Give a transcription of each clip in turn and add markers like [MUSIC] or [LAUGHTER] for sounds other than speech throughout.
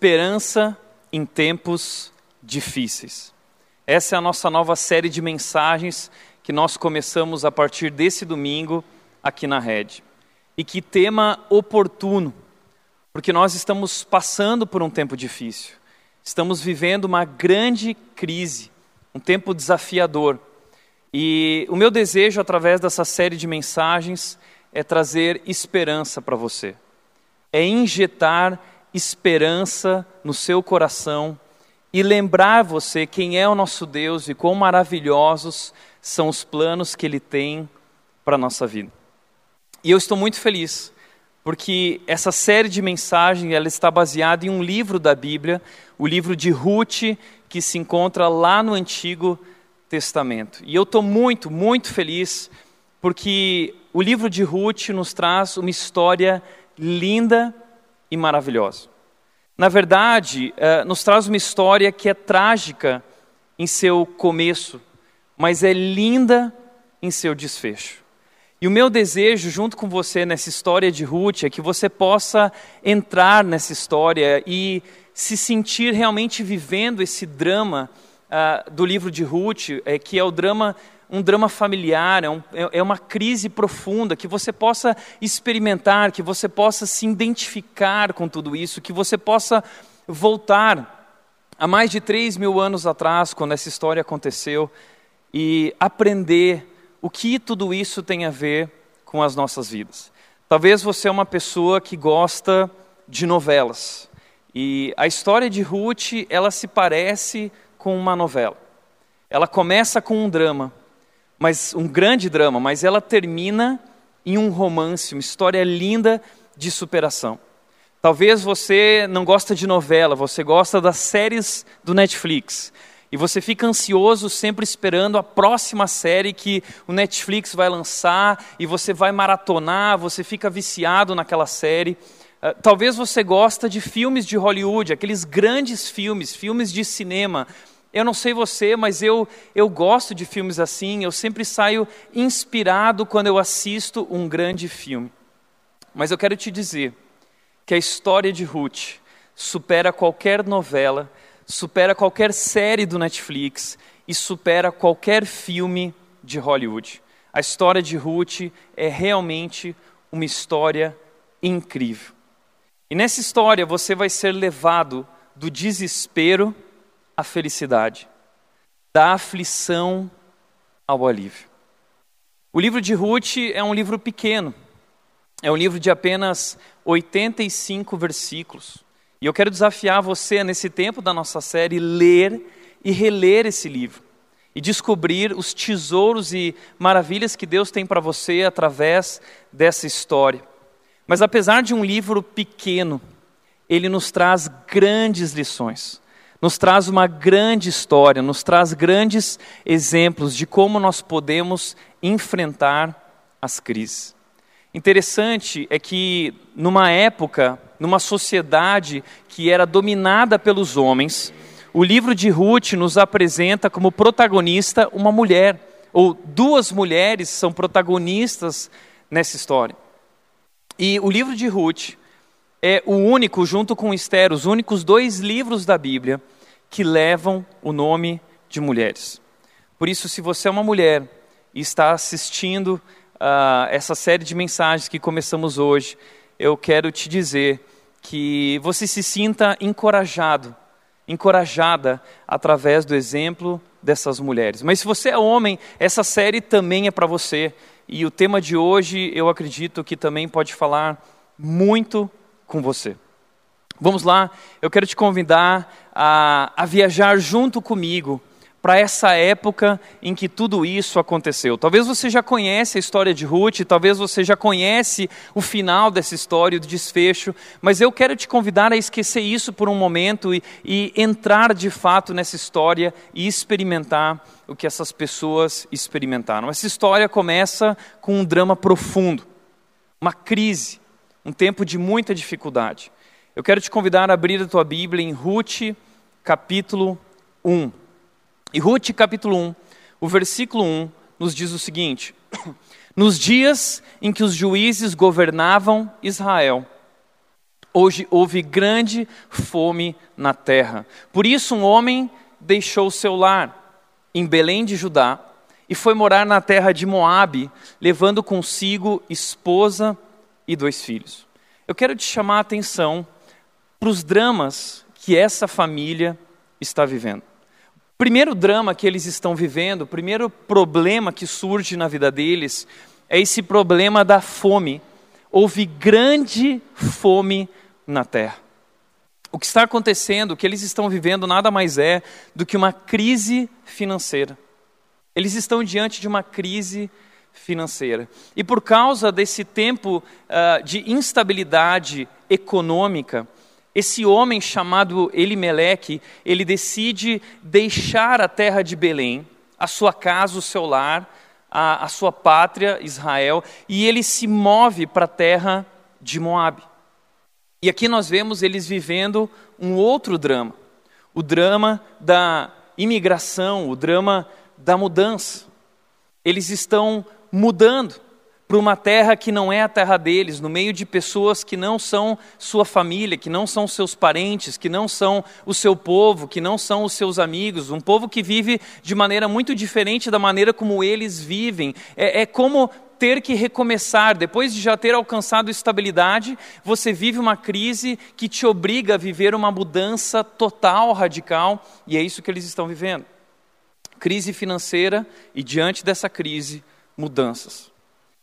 Esperança em tempos difíceis. Essa é a nossa nova série de mensagens que nós começamos a partir desse domingo aqui na Rede. E que tema oportuno, porque nós estamos passando por um tempo difícil. Estamos vivendo uma grande crise, um tempo desafiador. E o meu desejo através dessa série de mensagens é trazer esperança para você. É injetar esperança no seu coração e lembrar você quem é o nosso Deus e quão maravilhosos são os planos que Ele tem para a nossa vida. E eu estou muito feliz, porque essa série de mensagens ela está baseada em um livro da Bíblia, o livro de Ruth, que se encontra lá no Antigo Testamento. E eu estou muito, muito feliz, porque o livro de Ruth nos traz uma história linda e maravilhosa. Na verdade, uh, nos traz uma história que é trágica em seu começo, mas é linda em seu desfecho. E o meu desejo, junto com você nessa história de Ruth, é que você possa entrar nessa história e se sentir realmente vivendo esse drama uh, do livro de Ruth, é, que é o drama um drama familiar, é, um, é, é uma crise profunda, que você possa experimentar, que você possa se identificar com tudo isso, que você possa voltar a mais de três mil anos atrás, quando essa história aconteceu, e aprender o que tudo isso tem a ver com as nossas vidas. Talvez você é uma pessoa que gosta de novelas. E a história de Ruth, ela se parece com uma novela. Ela começa com um drama, mas um grande drama, mas ela termina em um romance, uma história linda de superação. Talvez você não gosta de novela, você gosta das séries do Netflix. E você fica ansioso sempre esperando a próxima série que o Netflix vai lançar e você vai maratonar, você fica viciado naquela série. Uh, talvez você gosta de filmes de Hollywood, aqueles grandes filmes, filmes de cinema, eu não sei você, mas eu, eu gosto de filmes assim, eu sempre saio inspirado quando eu assisto um grande filme. Mas eu quero te dizer que a história de Ruth supera qualquer novela, supera qualquer série do Netflix e supera qualquer filme de Hollywood. A história de Ruth é realmente uma história incrível. E nessa história você vai ser levado do desespero à felicidade, da aflição ao alívio. O livro de Ruth é um livro pequeno, é um livro de apenas 85 versículos. E eu quero desafiar você, nesse tempo da nossa série, ler e reler esse livro e descobrir os tesouros e maravilhas que Deus tem para você através dessa história. Mas apesar de um livro pequeno, ele nos traz grandes lições nos traz uma grande história, nos traz grandes exemplos de como nós podemos enfrentar as crises. Interessante é que numa época, numa sociedade que era dominada pelos homens, o livro de Ruth nos apresenta como protagonista uma mulher, ou duas mulheres são protagonistas nessa história. E o livro de Ruth é o único, junto com Esther, os únicos dois livros da Bíblia que levam o nome de mulheres. Por isso, se você é uma mulher e está assistindo uh, essa série de mensagens que começamos hoje, eu quero te dizer que você se sinta encorajado, encorajada através do exemplo dessas mulheres. Mas se você é homem, essa série também é para você. E o tema de hoje, eu acredito que também pode falar muito com você. Vamos lá, eu quero te convidar a, a viajar junto comigo para essa época em que tudo isso aconteceu. Talvez você já conhece a história de Ruth, talvez você já conhece o final dessa história, o desfecho, mas eu quero te convidar a esquecer isso por um momento e, e entrar de fato nessa história e experimentar o que essas pessoas experimentaram. Essa história começa com um drama profundo, uma crise, um tempo de muita dificuldade. Eu quero te convidar a abrir a tua Bíblia em Ruth, capítulo 1. E Ruth, capítulo 1, o versículo 1 nos diz o seguinte: [COUGHS] Nos dias em que os juízes governavam Israel, Hoje houve grande fome na terra. Por isso, um homem deixou seu lar em Belém de Judá e foi morar na terra de Moabe, levando consigo esposa e dois filhos. Eu quero te chamar a atenção para os dramas que essa família está vivendo. Primeiro drama que eles estão vivendo, o primeiro problema que surge na vida deles, é esse problema da fome. Houve grande fome na terra. O que está acontecendo, o que eles estão vivendo, nada mais é do que uma crise financeira. Eles estão diante de uma crise financeira. E por causa desse tempo uh, de instabilidade econômica, esse homem chamado Elimeleque, ele decide deixar a terra de Belém, a sua casa, o seu lar, a, a sua pátria, Israel, e ele se move para a terra de Moabe. E aqui nós vemos eles vivendo um outro drama, o drama da imigração, o drama da mudança. Eles estão mudando para uma terra que não é a terra deles, no meio de pessoas que não são sua família, que não são seus parentes, que não são o seu povo, que não são os seus amigos, um povo que vive de maneira muito diferente da maneira como eles vivem. É, é como ter que recomeçar, depois de já ter alcançado estabilidade, você vive uma crise que te obriga a viver uma mudança total, radical, e é isso que eles estão vivendo. Crise financeira e, diante dessa crise, mudanças.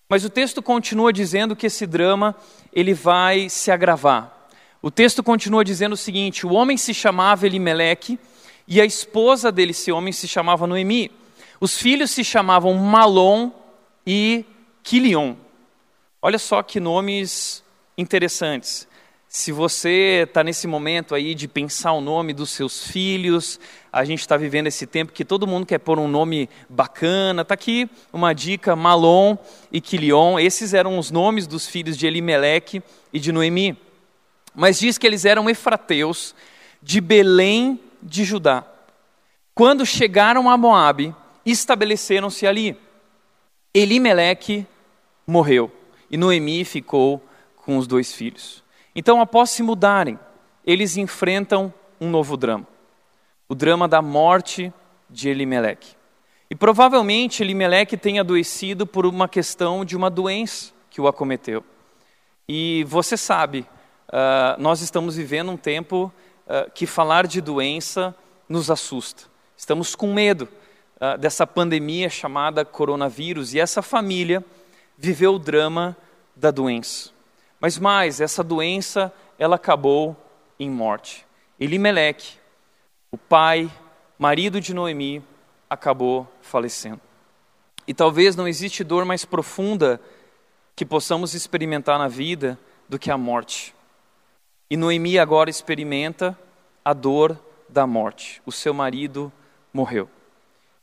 Mas o texto continua dizendo que esse drama ele vai se agravar. O texto continua dizendo o seguinte: o homem se chamava Elimeleque e a esposa dele, esse homem, se chamava Noemi. Os filhos se chamavam Malom e Quilion. Olha só que nomes interessantes. Se você está nesse momento aí de pensar o nome dos seus filhos, a gente está vivendo esse tempo que todo mundo quer pôr um nome bacana. Está aqui uma dica: Malom e Quilion. Esses eram os nomes dos filhos de Elimeleque e de Noemi. Mas diz que eles eram efrateus de Belém de Judá. Quando chegaram a Moabe, estabeleceram-se ali. Elimeleque morreu e Noemi ficou com os dois filhos. Então, após se mudarem, eles enfrentam um novo drama: o drama da morte de Elimeleque. E provavelmente Elimeleque tenha adoecido por uma questão de uma doença que o acometeu. E você sabe, uh, nós estamos vivendo um tempo uh, que falar de doença nos assusta. Estamos com medo uh, dessa pandemia chamada coronavírus e essa família viveu o drama da doença. Mas mais, essa doença, ela acabou em morte. Elimeleque, o pai, marido de Noemi, acabou falecendo. E talvez não existe dor mais profunda que possamos experimentar na vida do que a morte. E Noemi agora experimenta a dor da morte. O seu marido morreu.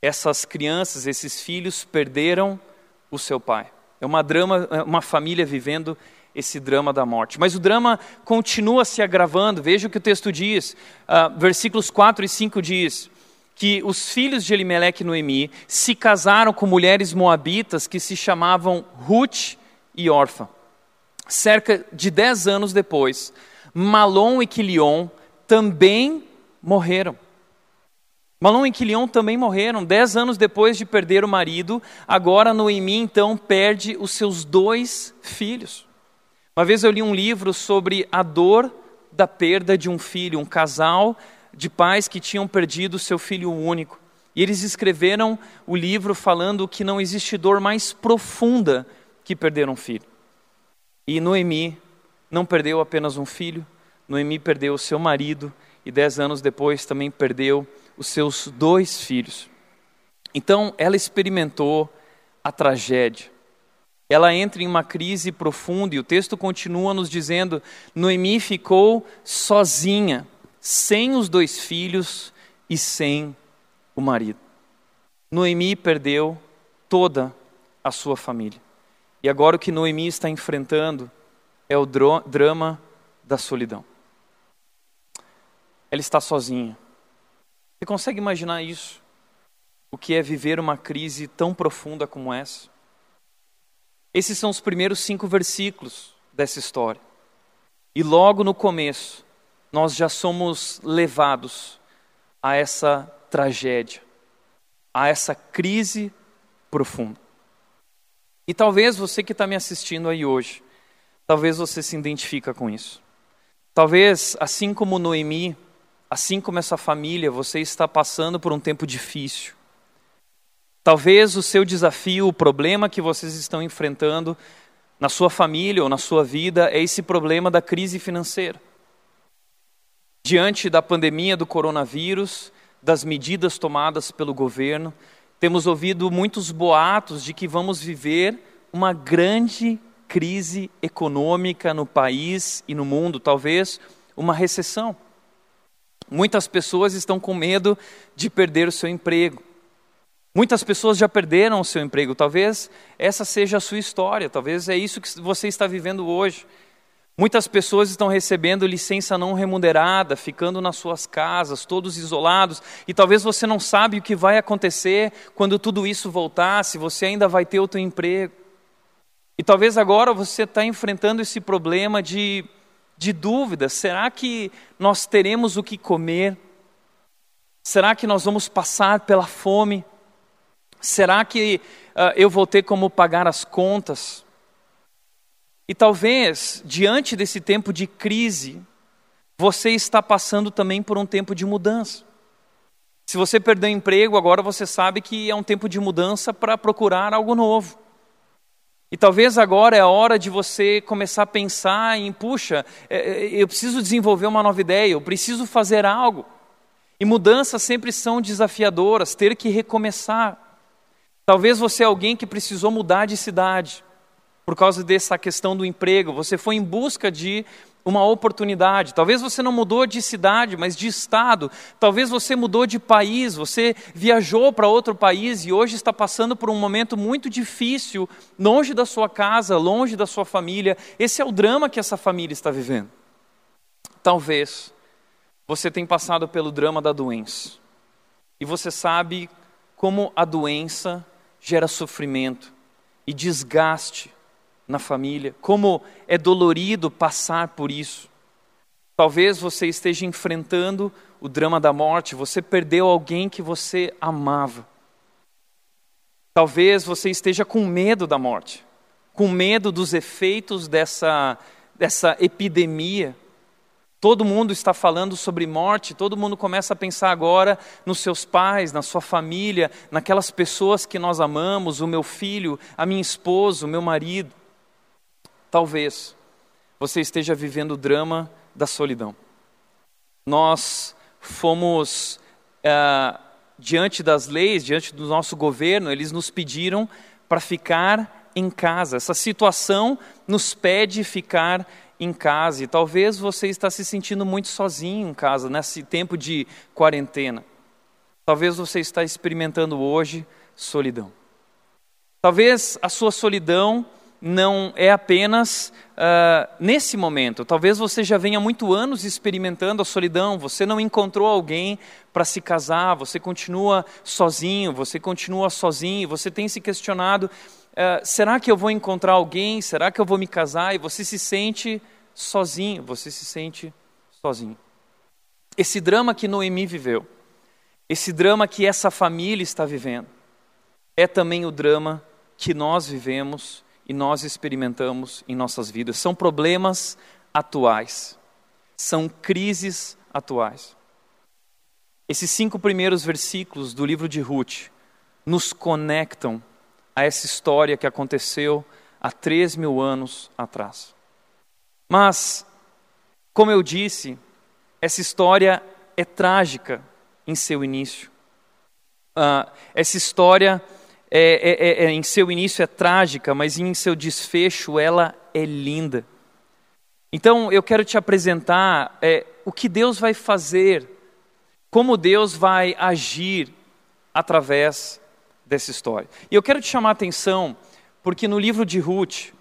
Essas crianças, esses filhos perderam o seu pai. É uma drama, é uma família vivendo esse drama da morte. Mas o drama continua se agravando. Veja o que o texto diz. Uh, versículos 4 e 5 diz que os filhos de Elimeleque e Noemi se casaram com mulheres moabitas que se chamavam Ruth e Orfa. Cerca de dez anos depois, Malom e Quilion também morreram. Malom e Quilion também morreram dez anos depois de perder o marido. Agora Noemi então perde os seus dois filhos. Uma vez eu li um livro sobre a dor da perda de um filho, um casal de pais que tinham perdido seu filho único. E eles escreveram o livro falando que não existe dor mais profunda que perder um filho. E Noemi não perdeu apenas um filho, Noemi perdeu o seu marido e dez anos depois também perdeu os seus dois filhos. Então, ela experimentou a tragédia. Ela entra em uma crise profunda e o texto continua nos dizendo: Noemi ficou sozinha, sem os dois filhos e sem o marido. Noemi perdeu toda a sua família. E agora o que Noemi está enfrentando é o drama da solidão. Ela está sozinha. Você consegue imaginar isso? O que é viver uma crise tão profunda como essa? Esses são os primeiros cinco versículos dessa história. E logo no começo, nós já somos levados a essa tragédia, a essa crise profunda. E talvez você que está me assistindo aí hoje, talvez você se identifica com isso. Talvez, assim como Noemi, assim como essa família, você está passando por um tempo difícil. Talvez o seu desafio, o problema que vocês estão enfrentando na sua família ou na sua vida é esse problema da crise financeira. Diante da pandemia do coronavírus, das medidas tomadas pelo governo, temos ouvido muitos boatos de que vamos viver uma grande crise econômica no país e no mundo, talvez uma recessão. Muitas pessoas estão com medo de perder o seu emprego. Muitas pessoas já perderam o seu emprego, talvez essa seja a sua história, talvez é isso que você está vivendo hoje. Muitas pessoas estão recebendo licença não remunerada, ficando nas suas casas, todos isolados, e talvez você não sabe o que vai acontecer quando tudo isso voltar, se você ainda vai ter o seu emprego. E talvez agora você está enfrentando esse problema de, de dúvida: será que nós teremos o que comer? Será que nós vamos passar pela fome? Será que uh, eu vou ter como pagar as contas? E talvez, diante desse tempo de crise, você está passando também por um tempo de mudança. Se você perdeu emprego, agora você sabe que é um tempo de mudança para procurar algo novo. E talvez agora é a hora de você começar a pensar em, puxa, é, é, eu preciso desenvolver uma nova ideia, eu preciso fazer algo. E mudanças sempre são desafiadoras, ter que recomeçar. Talvez você é alguém que precisou mudar de cidade por causa dessa questão do emprego, você foi em busca de uma oportunidade. Talvez você não mudou de cidade, mas de estado. Talvez você mudou de país, você viajou para outro país e hoje está passando por um momento muito difícil, longe da sua casa, longe da sua família. Esse é o drama que essa família está vivendo. Talvez você tenha passado pelo drama da doença. E você sabe como a doença gera sofrimento e desgaste na família, como é dolorido passar por isso. Talvez você esteja enfrentando o drama da morte, você perdeu alguém que você amava. Talvez você esteja com medo da morte, com medo dos efeitos dessa, dessa epidemia Todo mundo está falando sobre morte, todo mundo começa a pensar agora nos seus pais, na sua família, naquelas pessoas que nós amamos, o meu filho, a minha esposa, o meu marido. Talvez você esteja vivendo o drama da solidão. Nós fomos uh, diante das leis, diante do nosso governo, eles nos pediram para ficar em casa. Essa situação nos pede ficar em casa e talvez você está se sentindo muito sozinho em casa nesse tempo de quarentena. Talvez você está experimentando hoje solidão. Talvez a sua solidão não é apenas uh, nesse momento. Talvez você já venha muito anos experimentando a solidão. Você não encontrou alguém para se casar. Você continua sozinho. Você continua sozinho. Você tem se questionado Uh, será que eu vou encontrar alguém? Será que eu vou me casar? E você se sente sozinho, você se sente sozinho. Esse drama que Noemi viveu, esse drama que essa família está vivendo, é também o drama que nós vivemos e nós experimentamos em nossas vidas. São problemas atuais, são crises atuais. Esses cinco primeiros versículos do livro de Ruth nos conectam a essa história que aconteceu há três mil anos atrás. Mas, como eu disse, essa história é trágica em seu início. Uh, essa história é, é, é, é, em seu início é trágica, mas em seu desfecho ela é linda. Então eu quero te apresentar é, o que Deus vai fazer, como Deus vai agir através dessa história. E eu quero te chamar a atenção, porque no livro de Ruth,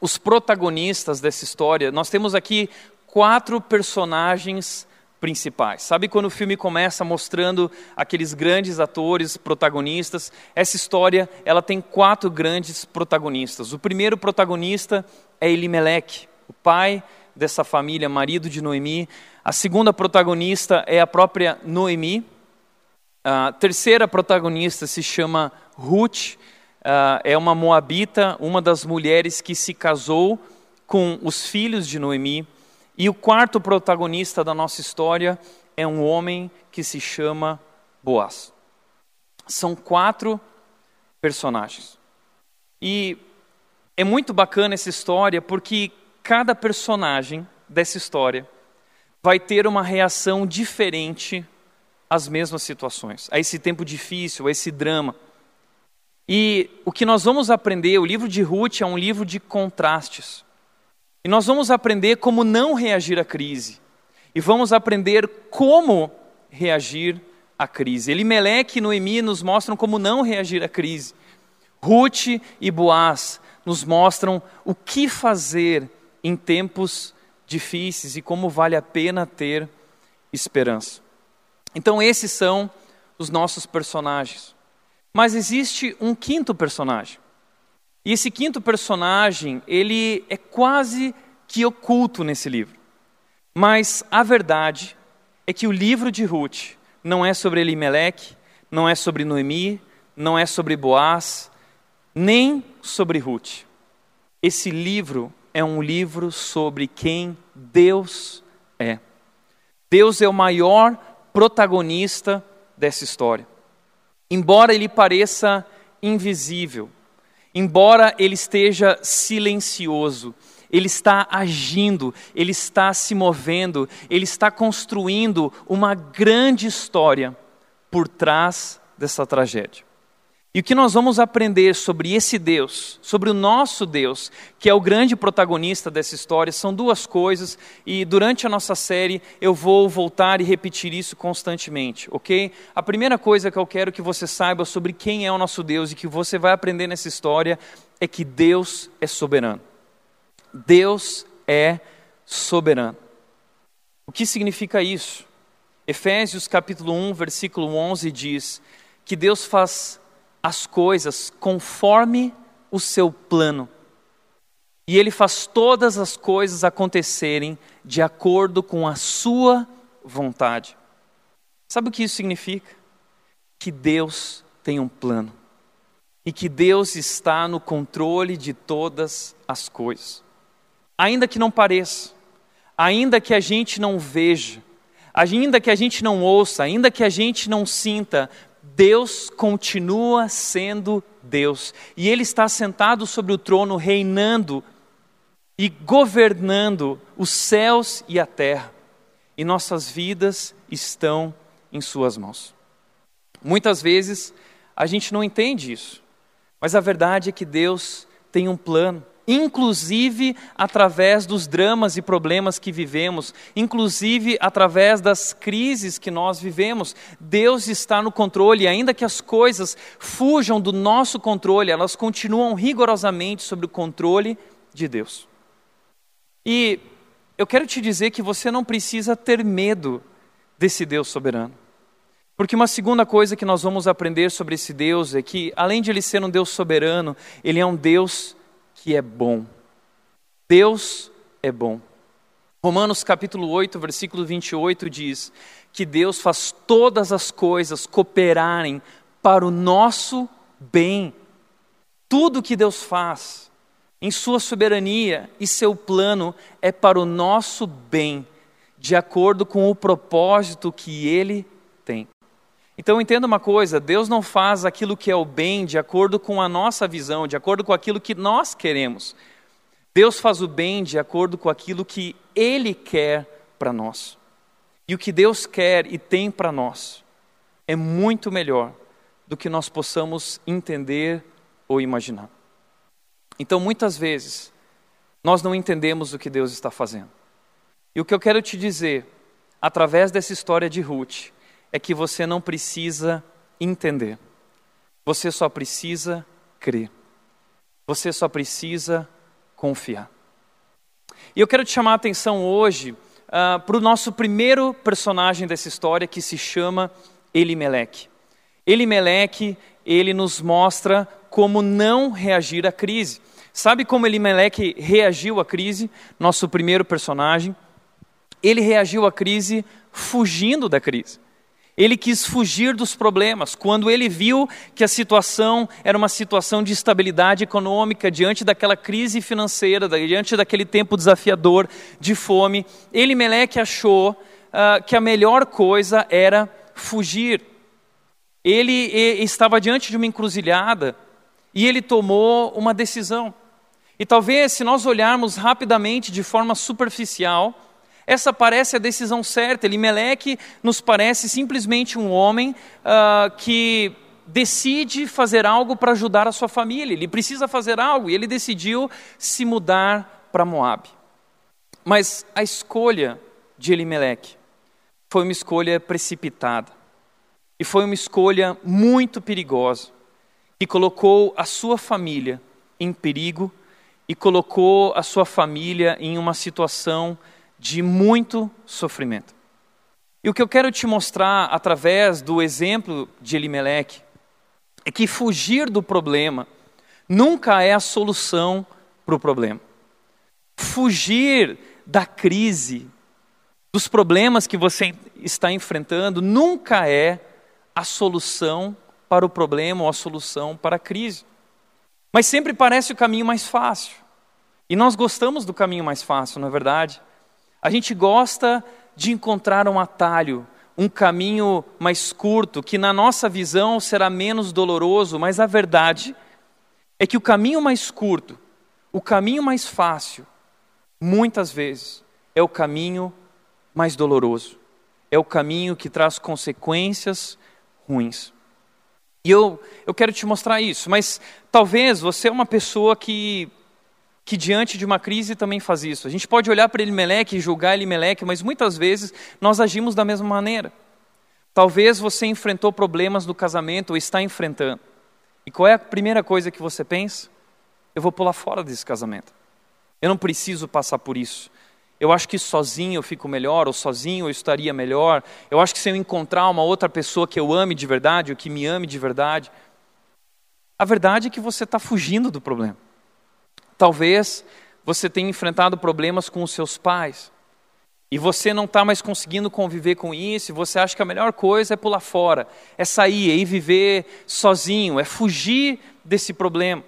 os protagonistas dessa história, nós temos aqui quatro personagens principais. Sabe quando o filme começa mostrando aqueles grandes atores protagonistas? Essa história, ela tem quatro grandes protagonistas. O primeiro protagonista é Elimelech, o pai dessa família, marido de Noemi. A segunda protagonista é a própria Noemi. A terceira protagonista se chama Ruth, uh, é uma moabita, uma das mulheres que se casou com os filhos de Noemi. E o quarto protagonista da nossa história é um homem que se chama Boaz. São quatro personagens. E é muito bacana essa história porque cada personagem dessa história vai ter uma reação diferente às mesmas situações, a esse tempo difícil, a esse drama. E o que nós vamos aprender, o livro de Ruth é um livro de contrastes. E nós vamos aprender como não reagir à crise. E vamos aprender como reagir à crise. Elimeleque e Noemi nos mostram como não reagir à crise. Ruth e Boaz nos mostram o que fazer em tempos difíceis e como vale a pena ter esperança. Então, esses são os nossos personagens. Mas existe um quinto personagem. E esse quinto personagem, ele é quase que oculto nesse livro. Mas a verdade é que o livro de Ruth não é sobre Elimelech, não é sobre Noemi, não é sobre Boaz, nem sobre Ruth. Esse livro é um livro sobre quem Deus é. Deus é o maior protagonista dessa história. Embora ele pareça invisível, embora ele esteja silencioso, ele está agindo, ele está se movendo, ele está construindo uma grande história por trás dessa tragédia. E o que nós vamos aprender sobre esse Deus, sobre o nosso Deus, que é o grande protagonista dessa história, são duas coisas, e durante a nossa série eu vou voltar e repetir isso constantemente, ok? A primeira coisa que eu quero que você saiba sobre quem é o nosso Deus e que você vai aprender nessa história é que Deus é soberano. Deus é soberano. O que significa isso? Efésios capítulo 1, versículo 11 diz que Deus faz as coisas conforme o seu plano. E ele faz todas as coisas acontecerem de acordo com a sua vontade. Sabe o que isso significa? Que Deus tem um plano e que Deus está no controle de todas as coisas. Ainda que não pareça, ainda que a gente não veja, ainda que a gente não ouça, ainda que a gente não sinta, Deus continua sendo Deus. E Ele está sentado sobre o trono, reinando e governando os céus e a terra. E nossas vidas estão em Suas mãos. Muitas vezes a gente não entende isso, mas a verdade é que Deus tem um plano inclusive através dos dramas e problemas que vivemos, inclusive através das crises que nós vivemos. Deus está no controle, ainda que as coisas fujam do nosso controle, elas continuam rigorosamente sob o controle de Deus. E eu quero te dizer que você não precisa ter medo desse Deus soberano. Porque uma segunda coisa que nós vamos aprender sobre esse Deus é que, além de ele ser um Deus soberano, ele é um Deus que é bom. Deus é bom. Romanos capítulo 8, versículo 28 diz que Deus faz todas as coisas cooperarem para o nosso bem. Tudo que Deus faz, em sua soberania e seu plano, é para o nosso bem, de acordo com o propósito que Ele tem. Então entenda uma coisa: Deus não faz aquilo que é o bem de acordo com a nossa visão, de acordo com aquilo que nós queremos. Deus faz o bem de acordo com aquilo que Ele quer para nós. E o que Deus quer e tem para nós é muito melhor do que nós possamos entender ou imaginar. Então, muitas vezes, nós não entendemos o que Deus está fazendo. E o que eu quero te dizer, através dessa história de Ruth, é que você não precisa entender. Você só precisa crer. Você só precisa confiar. E eu quero te chamar a atenção hoje uh, para o nosso primeiro personagem dessa história que se chama Elimelech. Elimelech, ele nos mostra como não reagir à crise. Sabe como Elimeleque reagiu à crise? Nosso primeiro personagem. Ele reagiu à crise fugindo da crise. Ele quis fugir dos problemas. Quando ele viu que a situação era uma situação de estabilidade econômica, diante daquela crise financeira, diante daquele tempo desafiador de fome, Elimeleque achou uh, que a melhor coisa era fugir. Ele estava diante de uma encruzilhada e ele tomou uma decisão. E talvez, se nós olharmos rapidamente de forma superficial, essa parece a decisão certa. Elimeleque nos parece simplesmente um homem uh, que decide fazer algo para ajudar a sua família. Ele precisa fazer algo e ele decidiu se mudar para Moab. Mas a escolha de Elimeleque foi uma escolha precipitada. E foi uma escolha muito perigosa, que colocou a sua família em perigo e colocou a sua família em uma situação de muito sofrimento. E o que eu quero te mostrar através do exemplo de Elimelech é que fugir do problema nunca é a solução para o problema. Fugir da crise, dos problemas que você está enfrentando, nunca é a solução para o problema ou a solução para a crise. Mas sempre parece o caminho mais fácil. E nós gostamos do caminho mais fácil, não é verdade? A gente gosta de encontrar um atalho, um caminho mais curto, que na nossa visão será menos doloroso, mas a verdade é que o caminho mais curto, o caminho mais fácil, muitas vezes é o caminho mais doloroso. É o caminho que traz consequências ruins. E eu, eu quero te mostrar isso, mas talvez você é uma pessoa que, que diante de uma crise também faz isso. A gente pode olhar para Elimeleque e julgar Elimeleque, mas muitas vezes nós agimos da mesma maneira. Talvez você enfrentou problemas no casamento ou está enfrentando. E qual é a primeira coisa que você pensa? Eu vou pular fora desse casamento. Eu não preciso passar por isso. Eu acho que sozinho eu fico melhor, ou sozinho eu estaria melhor. Eu acho que se eu encontrar uma outra pessoa que eu ame de verdade, ou que me ame de verdade. A verdade é que você está fugindo do problema. Talvez você tenha enfrentado problemas com os seus pais. E você não está mais conseguindo conviver com isso, você acha que a melhor coisa é pular fora, é sair, é viver sozinho, é fugir desse problema.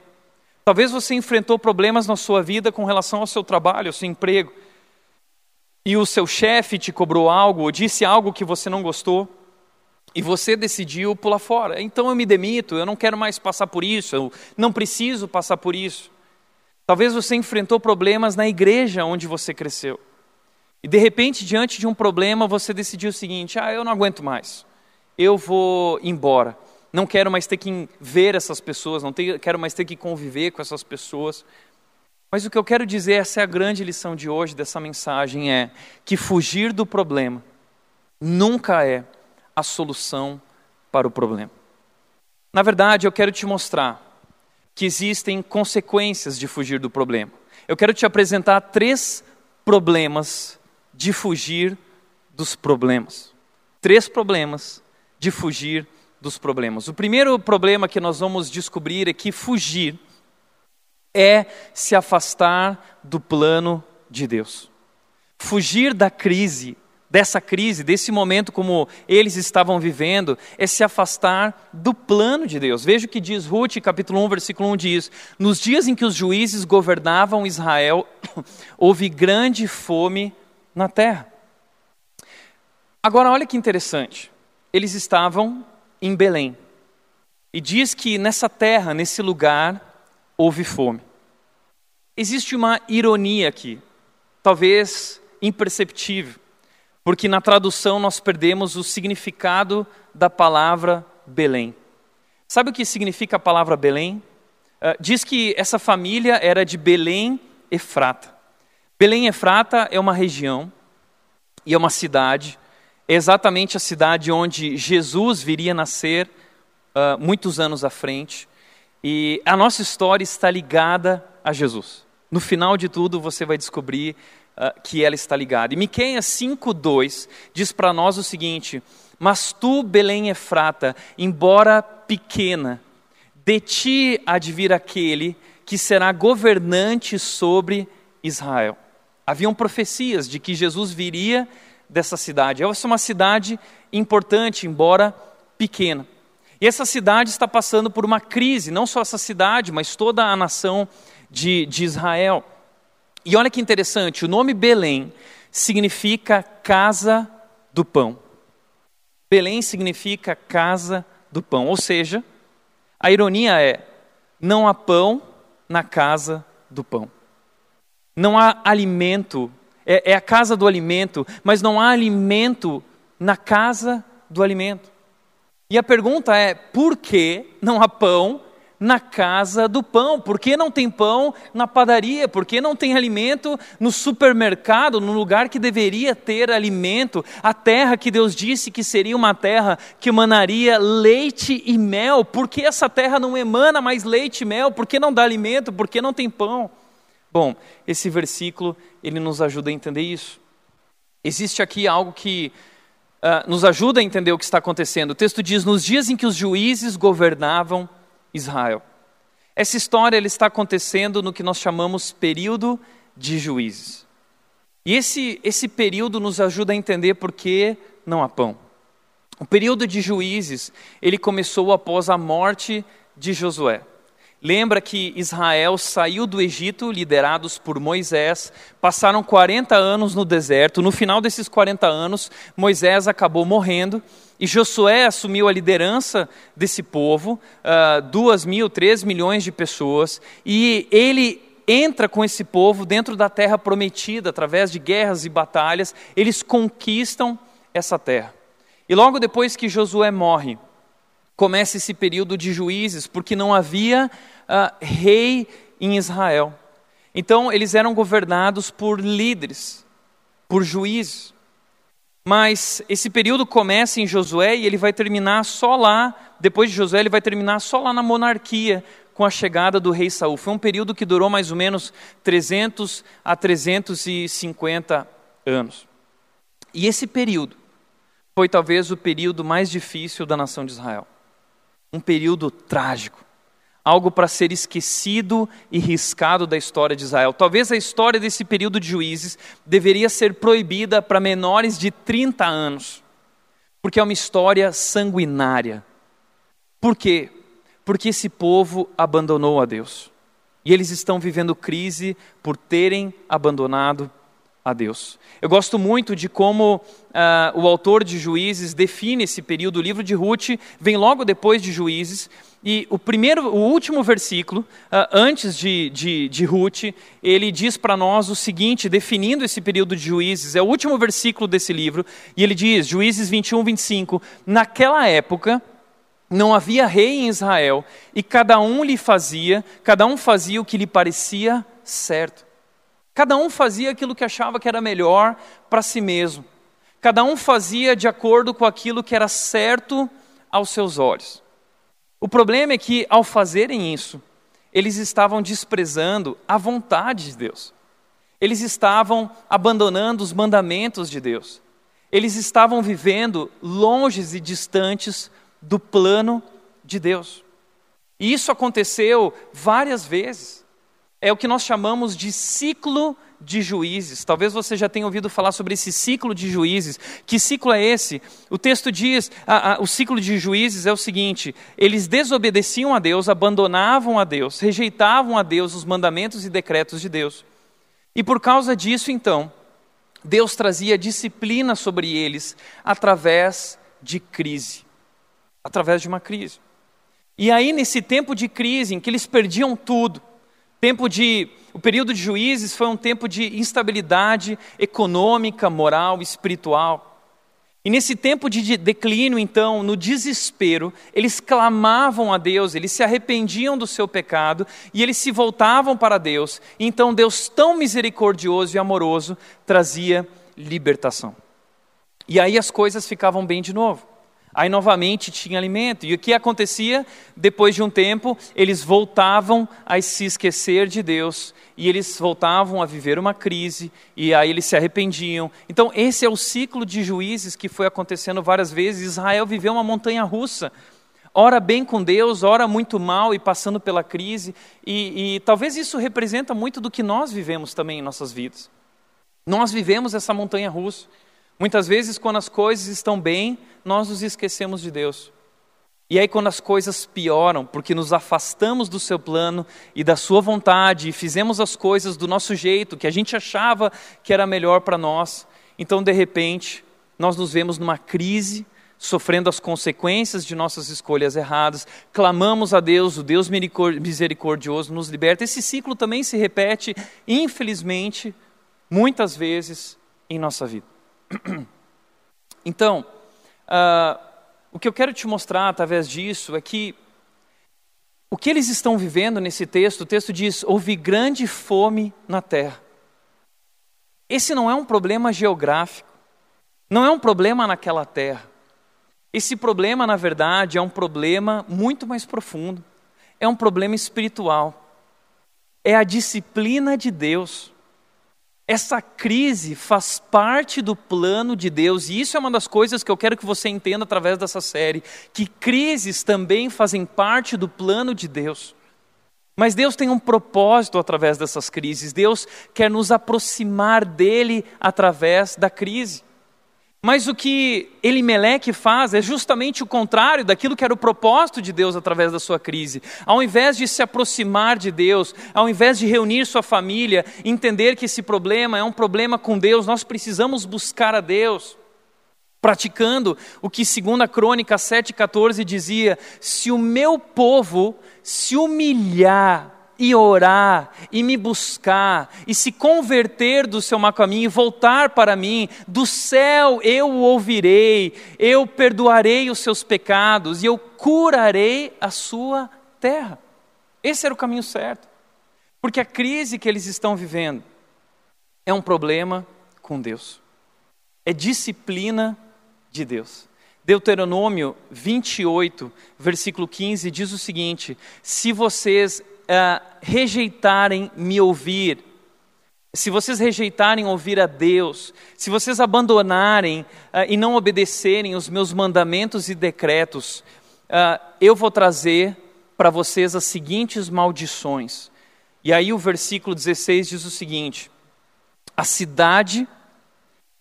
Talvez você enfrentou problemas na sua vida com relação ao seu trabalho, ao seu emprego e o seu chefe te cobrou algo, ou disse algo que você não gostou, e você decidiu pular fora. Então eu me demito, eu não quero mais passar por isso, eu não preciso passar por isso. Talvez você enfrentou problemas na igreja onde você cresceu. E de repente, diante de um problema, você decidiu o seguinte: ah, eu não aguento mais, eu vou embora. Não quero mais ter que ver essas pessoas, não quero mais ter que conviver com essas pessoas. Mas o que eu quero dizer, essa é a grande lição de hoje dessa mensagem, é que fugir do problema nunca é a solução para o problema. Na verdade, eu quero te mostrar que existem consequências de fugir do problema. Eu quero te apresentar três problemas de fugir dos problemas. Três problemas de fugir dos problemas. O primeiro problema que nós vamos descobrir é que fugir é se afastar do plano de Deus. Fugir da crise, dessa crise, desse momento como eles estavam vivendo, é se afastar do plano de Deus. Veja o que diz Ruth, capítulo 1, versículo 1 diz: Nos dias em que os juízes governavam Israel, [COUGHS] houve grande fome na terra. Agora, olha que interessante. Eles estavam em Belém. E diz que nessa terra, nesse lugar, houve fome. Existe uma ironia aqui, talvez imperceptível, porque na tradução nós perdemos o significado da palavra Belém. Sabe o que significa a palavra Belém? Uh, diz que essa família era de Belém Efrata. Belém Efrata é uma região e é uma cidade, é exatamente a cidade onde Jesus viria nascer uh, muitos anos à frente. E a nossa história está ligada a Jesus. No final de tudo, você vai descobrir uh, que ela está ligada. E Miqueias 5:2 diz para nós o seguinte: "Mas tu, Belém Efrata, embora pequena, de ti há de vir aquele que será governante sobre Israel. Haviam profecias de que Jesus viria dessa cidade. Essa é uma cidade importante, embora pequena. E essa cidade está passando por uma crise, não só essa cidade, mas toda a nação de, de Israel. E olha que interessante, o nome Belém significa casa do pão. Belém significa casa do pão, ou seja, a ironia é: não há pão na casa do pão. Não há alimento, é, é a casa do alimento, mas não há alimento na casa do alimento. E a pergunta é: por que não há pão na casa do pão? Por que não tem pão na padaria? Por que não tem alimento no supermercado, no lugar que deveria ter alimento? A terra que Deus disse que seria uma terra que emanaria leite e mel. Por que essa terra não emana mais leite e mel? Por que não dá alimento? Por que não tem pão? Bom, esse versículo ele nos ajuda a entender isso. Existe aqui algo que uh, nos ajuda a entender o que está acontecendo. O texto diz: nos dias em que os juízes governavam Israel. Essa história ela está acontecendo no que nós chamamos período de juízes. E esse, esse período nos ajuda a entender por que não há pão. O período de juízes, ele começou após a morte de Josué. Lembra que Israel saiu do Egito, liderados por Moisés, passaram 40 anos no deserto. No final desses 40 anos, Moisés acabou morrendo e Josué assumiu a liderança desse povo, uh, duas mil, três milhões de pessoas, e ele entra com esse povo dentro da terra prometida, através de guerras e batalhas, eles conquistam essa terra. E logo depois que Josué morre, começa esse período de juízes, porque não havia uh, rei em Israel. Então, eles eram governados por líderes, por juízes. Mas esse período começa em Josué e ele vai terminar só lá, depois de Josué, ele vai terminar só lá na monarquia, com a chegada do rei Saul. Foi um período que durou mais ou menos 300 a 350 anos. E esse período foi talvez o período mais difícil da nação de Israel. Um período trágico algo para ser esquecido e riscado da história de Israel. Talvez a história desse período de juízes deveria ser proibida para menores de 30 anos, porque é uma história sanguinária. Por quê? Porque esse povo abandonou a Deus. E eles estão vivendo crise por terem abandonado a Deus. Eu gosto muito de como uh, o autor de Juízes define esse período. O livro de Ruth vem logo depois de Juízes. E o primeiro, o último versículo, uh, antes de, de, de Ruth, ele diz para nós o seguinte, definindo esse período de Juízes. É o último versículo desse livro. E ele diz, Juízes 21, 25. Naquela época, não havia rei em Israel, e cada um lhe fazia, cada um fazia o que lhe parecia certo. Cada um fazia aquilo que achava que era melhor para si mesmo. Cada um fazia de acordo com aquilo que era certo aos seus olhos. O problema é que, ao fazerem isso, eles estavam desprezando a vontade de Deus. Eles estavam abandonando os mandamentos de Deus. Eles estavam vivendo longes e distantes do plano de Deus. E isso aconteceu várias vezes é o que nós chamamos de ciclo de juízes. Talvez você já tenha ouvido falar sobre esse ciclo de juízes. Que ciclo é esse? O texto diz: a, a, o ciclo de juízes é o seguinte: eles desobedeciam a Deus, abandonavam a Deus, rejeitavam a Deus os mandamentos e decretos de Deus. E por causa disso, então, Deus trazia disciplina sobre eles através de crise através de uma crise. E aí, nesse tempo de crise, em que eles perdiam tudo, Tempo de, o período de juízes foi um tempo de instabilidade econômica, moral, espiritual. E nesse tempo de declínio, então, no desespero, eles clamavam a Deus, eles se arrependiam do seu pecado e eles se voltavam para Deus. E então Deus, tão misericordioso e amoroso, trazia libertação. E aí as coisas ficavam bem de novo. Aí novamente tinha alimento. E o que acontecia? Depois de um tempo, eles voltavam a se esquecer de Deus e eles voltavam a viver uma crise e aí eles se arrependiam. Então, esse é o ciclo de juízes que foi acontecendo várias vezes. Israel viveu uma montanha russa. ora bem com Deus, ora muito mal e passando pela crise, e, e talvez isso representa muito do que nós vivemos também em nossas vidas. Nós vivemos essa montanha russa. Muitas vezes, quando as coisas estão bem, nós nos esquecemos de Deus. E aí, quando as coisas pioram, porque nos afastamos do seu plano e da sua vontade, e fizemos as coisas do nosso jeito, que a gente achava que era melhor para nós, então, de repente, nós nos vemos numa crise, sofrendo as consequências de nossas escolhas erradas, clamamos a Deus, o Deus misericordioso nos liberta. Esse ciclo também se repete, infelizmente, muitas vezes em nossa vida. [CLEARS THROAT] Então, uh, o que eu quero te mostrar através disso é que o que eles estão vivendo nesse texto, o texto diz: houve grande fome na terra. Esse não é um problema geográfico, não é um problema naquela terra. Esse problema, na verdade, é um problema muito mais profundo. É um problema espiritual. É a disciplina de Deus essa crise faz parte do plano de Deus, e isso é uma das coisas que eu quero que você entenda através dessa série: que crises também fazem parte do plano de Deus. Mas Deus tem um propósito através dessas crises, Deus quer nos aproximar dele através da crise. Mas o que Elimeleque faz é justamente o contrário daquilo que era o propósito de Deus através da sua crise. Ao invés de se aproximar de Deus, ao invés de reunir sua família, entender que esse problema é um problema com Deus, nós precisamos buscar a Deus. Praticando o que segundo a Crônica 7,14 dizia: se o meu povo se humilhar e orar, e me buscar, e se converter do seu mau caminho e voltar para mim, do céu eu o ouvirei, eu perdoarei os seus pecados e eu curarei a sua terra. Esse era o caminho certo. Porque a crise que eles estão vivendo é um problema com Deus. É disciplina de Deus. Deuteronômio 28, versículo 15 diz o seguinte: Se vocês uh, rejeitarem me ouvir, se vocês rejeitarem ouvir a Deus, se vocês abandonarem uh, e não obedecerem os meus mandamentos e decretos, uh, eu vou trazer para vocês as seguintes maldições. E aí o versículo 16 diz o seguinte: a cidade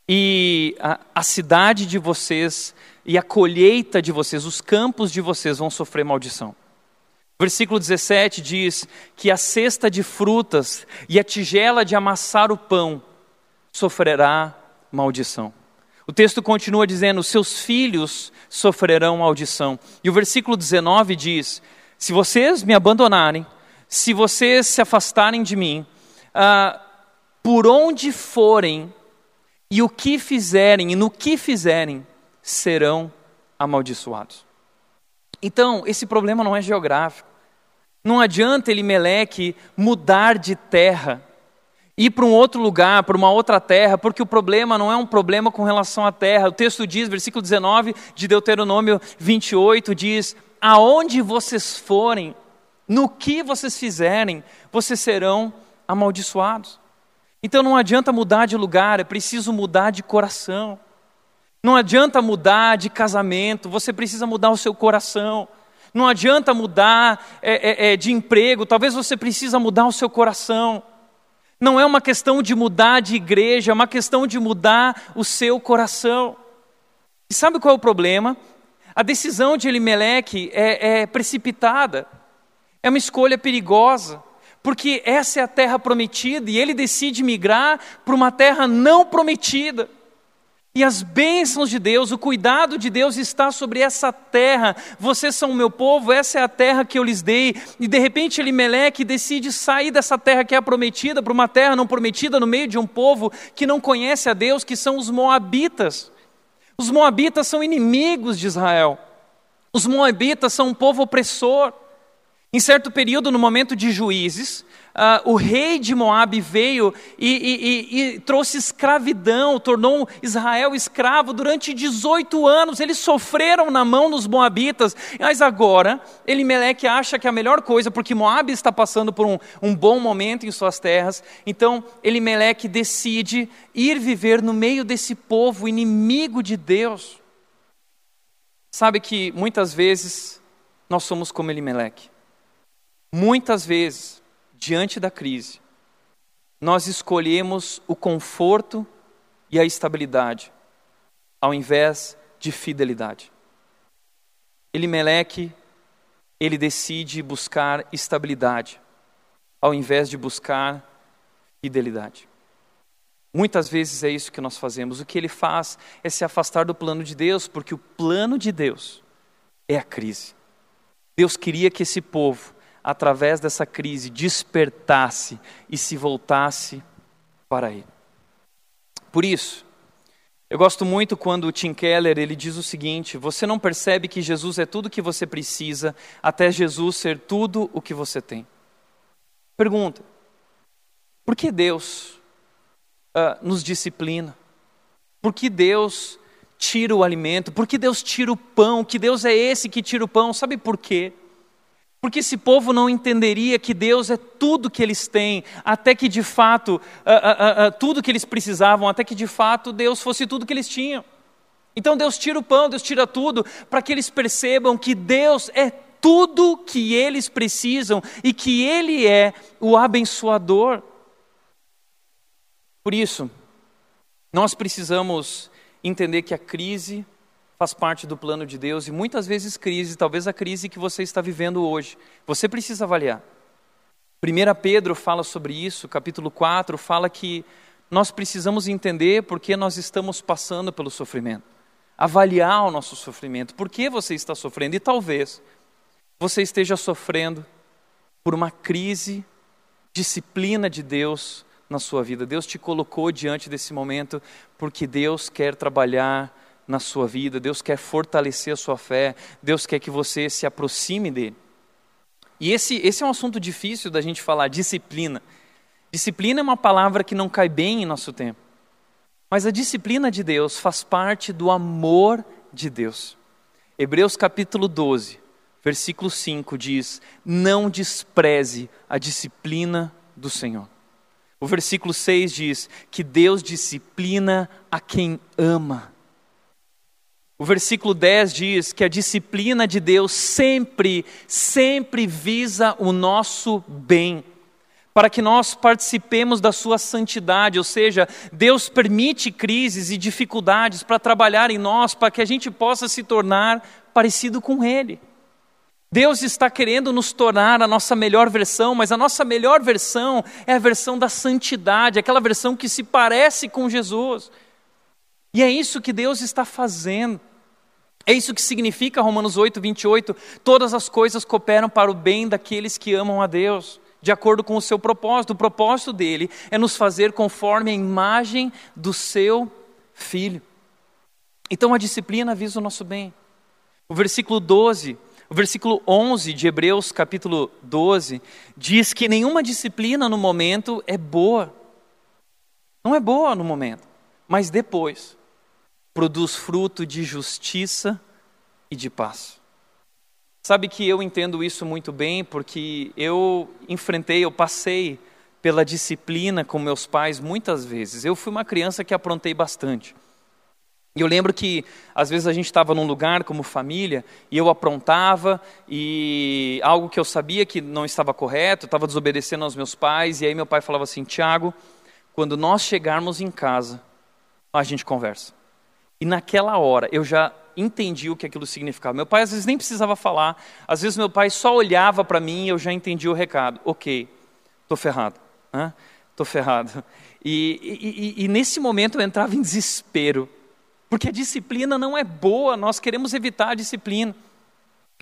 e a, a cidade de vocês e a colheita de vocês, os campos de vocês vão sofrer maldição. Versículo 17 diz que a cesta de frutas e a tigela de amassar o pão sofrerá maldição. O texto continua dizendo: seus filhos sofrerão maldição. E o versículo 19 diz: se vocês me abandonarem, se vocês se afastarem de mim, ah, por onde forem e o que fizerem e no que fizerem, serão amaldiçoados. Então, esse problema não é geográfico. Não adianta Elimeleque mudar de terra, ir para um outro lugar, para uma outra terra, porque o problema não é um problema com relação à terra. O texto diz, versículo 19 de Deuteronômio 28, diz: Aonde vocês forem, no que vocês fizerem, vocês serão amaldiçoados. Então não adianta mudar de lugar, é preciso mudar de coração. Não adianta mudar de casamento, você precisa mudar o seu coração. Não adianta mudar é, é, é, de emprego, talvez você precisa mudar o seu coração. Não é uma questão de mudar de igreja, é uma questão de mudar o seu coração. E sabe qual é o problema? A decisão de Elimeleque é, é precipitada, é uma escolha perigosa, porque essa é a terra prometida e ele decide migrar para uma terra não prometida. E as bênçãos de Deus, o cuidado de Deus está sobre essa terra. Vocês são o meu povo, essa é a terra que eu lhes dei. E de repente Elimeleque decide sair dessa terra que é prometida para uma terra não prometida no meio de um povo que não conhece a Deus, que são os moabitas. Os moabitas são inimigos de Israel. Os moabitas são um povo opressor. Em certo período, no momento de juízes, Uh, o rei de Moab veio e, e, e, e, trouxe escravidão, tornou Israel escravo durante 18 anos. Eles sofreram na mão dos Moabitas, mas agora Elimeleque acha que a melhor coisa, porque Moab está passando por um, um bom momento em suas terras, então Elimeleque decide ir viver no meio desse povo inimigo de Deus. Sabe que muitas vezes nós somos como Elimeleque. Muitas vezes, diante da crise, nós escolhemos o conforto e a estabilidade, ao invés de fidelidade. Elimeleque, ele decide buscar estabilidade, ao invés de buscar fidelidade. Muitas vezes é isso que nós fazemos. O que ele faz é se afastar do plano de Deus, porque o plano de Deus é a crise. Deus queria que esse povo, através dessa crise, despertasse e se voltasse para Ele. Por isso, eu gosto muito quando o Tim Keller ele diz o seguinte: você não percebe que Jesus é tudo o que você precisa até Jesus ser tudo o que você tem. Pergunta: por que Deus uh, nos disciplina? Por que Deus tira o alimento? Por que Deus tira o pão? Que Deus é esse que tira o pão? Sabe por quê? Porque esse povo não entenderia que Deus é tudo que eles têm, até que de fato, uh, uh, uh, tudo que eles precisavam, até que de fato Deus fosse tudo que eles tinham. Então Deus tira o pão, Deus tira tudo, para que eles percebam que Deus é tudo que eles precisam e que Ele é o abençoador. Por isso, nós precisamos entender que a crise faz parte do plano de Deus e muitas vezes crise, talvez a crise que você está vivendo hoje, você precisa avaliar. 1 Pedro fala sobre isso, capítulo 4, fala que nós precisamos entender por que nós estamos passando pelo sofrimento, avaliar o nosso sofrimento, por que você está sofrendo e talvez você esteja sofrendo por uma crise, disciplina de Deus na sua vida. Deus te colocou diante desse momento porque Deus quer trabalhar na sua vida, Deus quer fortalecer a sua fé, Deus quer que você se aproxime dele. E esse, esse é um assunto difícil da gente falar, disciplina. Disciplina é uma palavra que não cai bem em nosso tempo. Mas a disciplina de Deus faz parte do amor de Deus. Hebreus capítulo 12, versículo 5 diz: Não despreze a disciplina do Senhor. O versículo 6 diz que Deus disciplina a quem ama. O versículo 10 diz que a disciplina de Deus sempre, sempre visa o nosso bem, para que nós participemos da sua santidade, ou seja, Deus permite crises e dificuldades para trabalhar em nós, para que a gente possa se tornar parecido com Ele. Deus está querendo nos tornar a nossa melhor versão, mas a nossa melhor versão é a versão da santidade, aquela versão que se parece com Jesus. E é isso que Deus está fazendo. É isso que significa Romanos 8, 28. Todas as coisas cooperam para o bem daqueles que amam a Deus, de acordo com o seu propósito. O propósito dele é nos fazer conforme a imagem do seu filho. Então a disciplina visa o nosso bem. O versículo 12, o versículo 11 de Hebreus, capítulo 12, diz que nenhuma disciplina no momento é boa. Não é boa no momento, mas depois produz fruto de justiça e de paz. Sabe que eu entendo isso muito bem porque eu enfrentei, eu passei pela disciplina com meus pais muitas vezes. Eu fui uma criança que aprontei bastante. E eu lembro que às vezes a gente estava num lugar como família e eu aprontava e algo que eu sabia que não estava correto, estava desobedecendo aos meus pais e aí meu pai falava assim: "Tiago, quando nós chegarmos em casa, a gente conversa". E naquela hora eu já entendi o que aquilo significava. Meu pai às vezes nem precisava falar, às vezes meu pai só olhava para mim e eu já entendi o recado. Ok, estou ferrado, estou ferrado. E, e, e nesse momento eu entrava em desespero, porque a disciplina não é boa, nós queremos evitar a disciplina.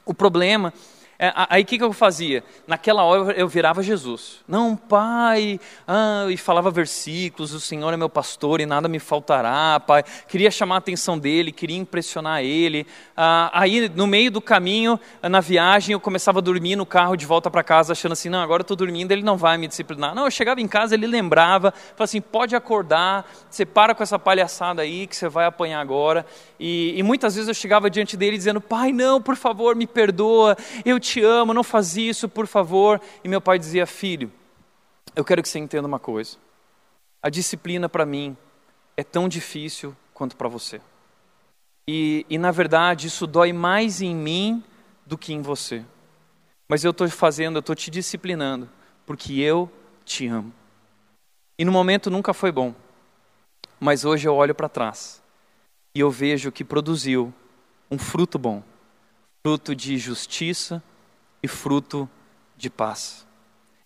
O problema aí o que, que eu fazia? Naquela hora eu virava Jesus. Não, pai, ah, e falava versículos, o Senhor é meu pastor e nada me faltará, pai. Queria chamar a atenção dele, queria impressionar ele. Ah, aí no meio do caminho, na viagem, eu começava a dormir no carro de volta para casa, achando assim, não, agora eu estou dormindo, ele não vai me disciplinar. Não, eu chegava em casa, ele lembrava, falava assim, pode acordar, você para com essa palhaçada aí que você vai apanhar agora. E, e muitas vezes eu chegava diante dele dizendo, pai, não, por favor, me perdoa, eu te te amo, não faz isso, por favor. E meu pai dizia: Filho, eu quero que você entenda uma coisa. A disciplina para mim é tão difícil quanto para você. E, e, na verdade, isso dói mais em mim do que em você. Mas eu estou fazendo, eu estou te disciplinando, porque eu te amo. E no momento nunca foi bom, mas hoje eu olho para trás e eu vejo que produziu um fruto bom fruto de justiça e fruto de paz.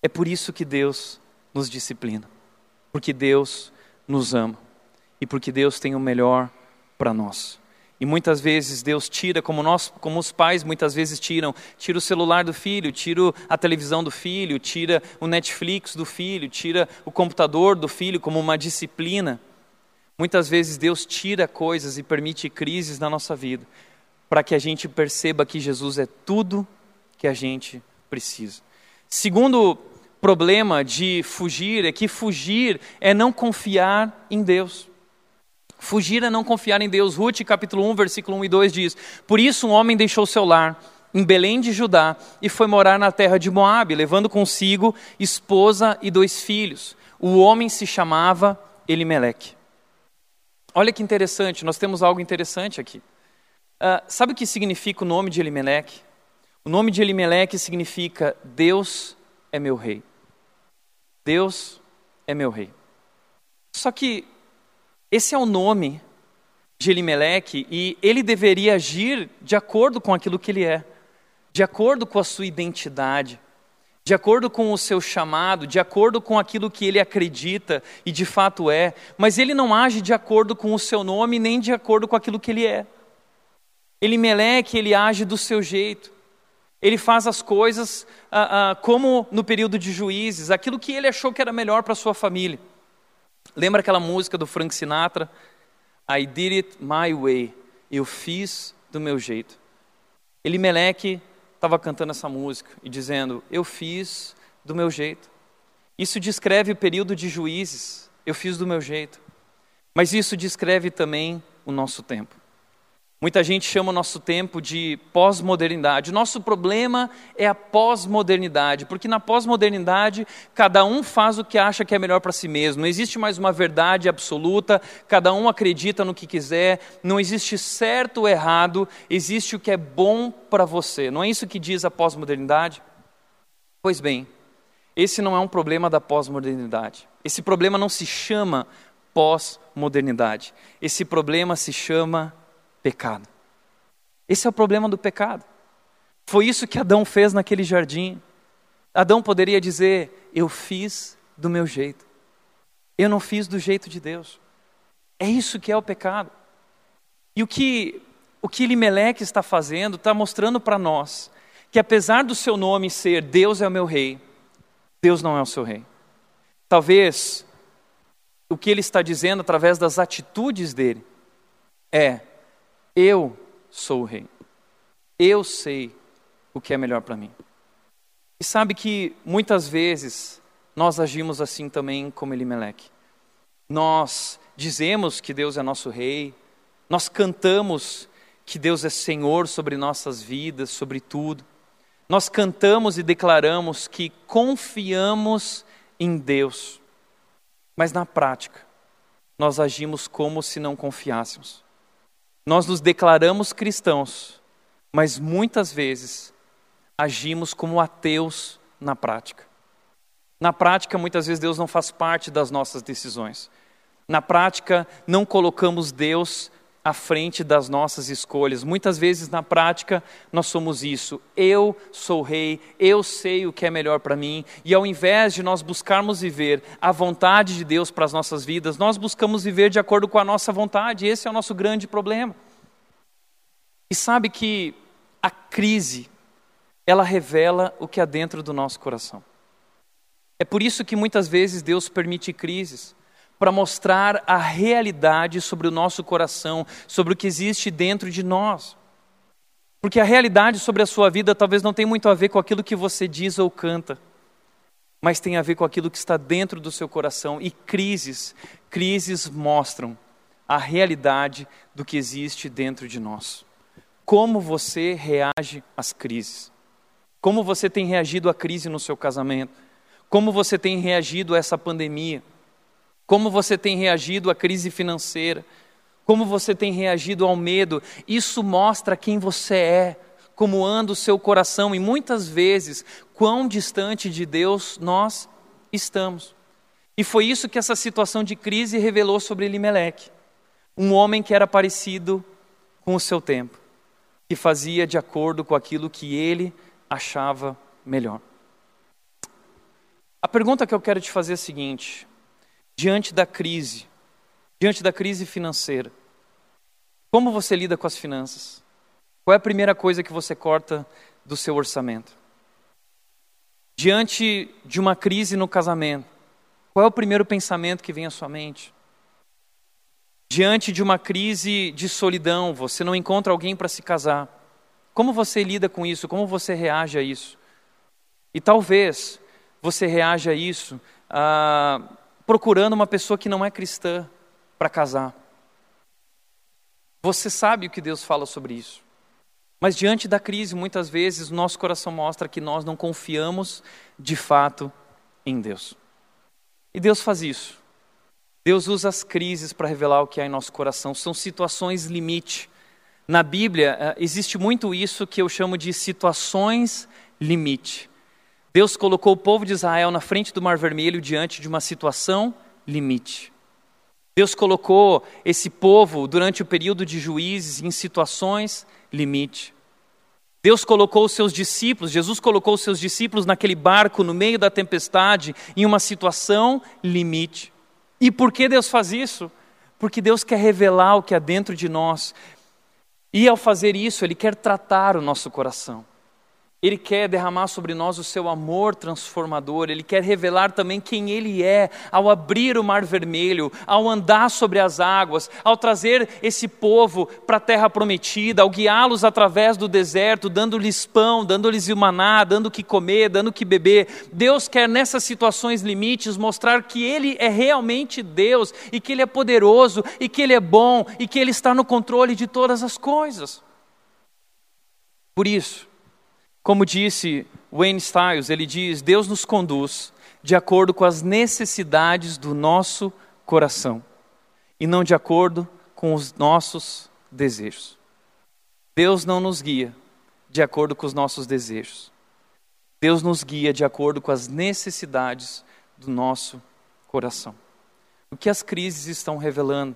É por isso que Deus nos disciplina, porque Deus nos ama e porque Deus tem o melhor para nós. E muitas vezes Deus tira, como nós, como os pais muitas vezes tiram, tira o celular do filho, tira a televisão do filho, tira o Netflix do filho, tira o computador do filho como uma disciplina. Muitas vezes Deus tira coisas e permite crises na nossa vida, para que a gente perceba que Jesus é tudo que a gente precisa. Segundo problema de fugir é que fugir é não confiar em Deus. Fugir é não confiar em Deus. Ruth, capítulo 1, versículo 1 e 2 diz: Por isso um homem deixou seu lar em Belém de Judá e foi morar na terra de Moabe, levando consigo esposa e dois filhos. O homem se chamava Elimeleque. Olha que interessante, nós temos algo interessante aqui. Uh, sabe o que significa o nome de Elimeleque? O nome de Elimeleque significa Deus é meu rei. Deus é meu rei. Só que esse é o nome de Elimeleque e ele deveria agir de acordo com aquilo que ele é, de acordo com a sua identidade, de acordo com o seu chamado, de acordo com aquilo que ele acredita e de fato é, mas ele não age de acordo com o seu nome nem de acordo com aquilo que ele é. Elimeleque, ele age do seu jeito. Ele faz as coisas ah, ah, como no período de juízes, aquilo que ele achou que era melhor para sua família. Lembra aquela música do Frank Sinatra? I did it my way. Eu fiz do meu jeito. Elimeleque estava cantando essa música e dizendo: Eu fiz do meu jeito. Isso descreve o período de juízes. Eu fiz do meu jeito. Mas isso descreve também o nosso tempo. Muita gente chama o nosso tempo de pós-modernidade. O nosso problema é a pós-modernidade, porque na pós-modernidade cada um faz o que acha que é melhor para si mesmo. Não existe mais uma verdade absoluta, cada um acredita no que quiser, não existe certo ou errado, existe o que é bom para você. Não é isso que diz a pós-modernidade? Pois bem, esse não é um problema da pós-modernidade. Esse problema não se chama pós-modernidade. Esse problema se chama pecado. Esse é o problema do pecado. Foi isso que Adão fez naquele jardim. Adão poderia dizer: Eu fiz do meu jeito. Eu não fiz do jeito de Deus. É isso que é o pecado. E o que o que Elimeleque está fazendo está mostrando para nós que apesar do seu nome ser Deus é o meu rei, Deus não é o seu rei. Talvez o que ele está dizendo através das atitudes dele é eu sou o rei. Eu sei o que é melhor para mim. E sabe que muitas vezes nós agimos assim também como Elimeleque. Nós dizemos que Deus é nosso rei, nós cantamos que Deus é Senhor sobre nossas vidas, sobre tudo. Nós cantamos e declaramos que confiamos em Deus, mas na prática, nós agimos como se não confiássemos. Nós nos declaramos cristãos, mas muitas vezes agimos como ateus na prática. Na prática, muitas vezes Deus não faz parte das nossas decisões. Na prática, não colocamos Deus à frente das nossas escolhas. Muitas vezes, na prática, nós somos isso. Eu sou rei, eu sei o que é melhor para mim, e ao invés de nós buscarmos viver a vontade de Deus para as nossas vidas, nós buscamos viver de acordo com a nossa vontade. Esse é o nosso grande problema. E sabe que a crise, ela revela o que há dentro do nosso coração. É por isso que muitas vezes Deus permite crises para mostrar a realidade sobre o nosso coração, sobre o que existe dentro de nós. Porque a realidade sobre a sua vida talvez não tenha muito a ver com aquilo que você diz ou canta, mas tem a ver com aquilo que está dentro do seu coração. E crises, crises mostram a realidade do que existe dentro de nós. Como você reage às crises? Como você tem reagido à crise no seu casamento? Como você tem reagido a essa pandemia? Como você tem reagido à crise financeira? Como você tem reagido ao medo? Isso mostra quem você é, como anda o seu coração e muitas vezes quão distante de Deus nós estamos. E foi isso que essa situação de crise revelou sobre Elimelec, um homem que era parecido com o seu tempo, que fazia de acordo com aquilo que ele achava melhor. A pergunta que eu quero te fazer é a seguinte: diante da crise, diante da crise financeira, como você lida com as finanças? Qual é a primeira coisa que você corta do seu orçamento? Diante de uma crise no casamento, qual é o primeiro pensamento que vem à sua mente? Diante de uma crise de solidão, você não encontra alguém para se casar. Como você lida com isso? Como você reage a isso? E talvez você reaja a isso ah, procurando uma pessoa que não é cristã para casar. Você sabe o que Deus fala sobre isso. Mas diante da crise, muitas vezes, nosso coração mostra que nós não confiamos de fato em Deus. E Deus faz isso. Deus usa as crises para revelar o que há em nosso coração. São situações limite. Na Bíblia, eh, existe muito isso que eu chamo de situações limite. Deus colocou o povo de Israel na frente do Mar Vermelho diante de uma situação limite. Deus colocou esse povo durante o período de juízes em situações limite. Deus colocou os seus discípulos, Jesus colocou os seus discípulos naquele barco no meio da tempestade, em uma situação limite. E por que Deus faz isso? Porque Deus quer revelar o que há dentro de nós. E ao fazer isso, Ele quer tratar o nosso coração. Ele quer derramar sobre nós o seu amor transformador, ele quer revelar também quem ele é ao abrir o mar vermelho, ao andar sobre as águas, ao trazer esse povo para a terra prometida, ao guiá-los através do deserto, dando-lhes pão, dando-lhes o maná, dando o que comer, dando o que beber. Deus quer nessas situações limites mostrar que ele é realmente Deus e que ele é poderoso e que ele é bom e que ele está no controle de todas as coisas. Por isso, como disse Wayne Stiles, ele diz: Deus nos conduz de acordo com as necessidades do nosso coração e não de acordo com os nossos desejos. Deus não nos guia de acordo com os nossos desejos. Deus nos guia de acordo com as necessidades do nosso coração. O que as crises estão revelando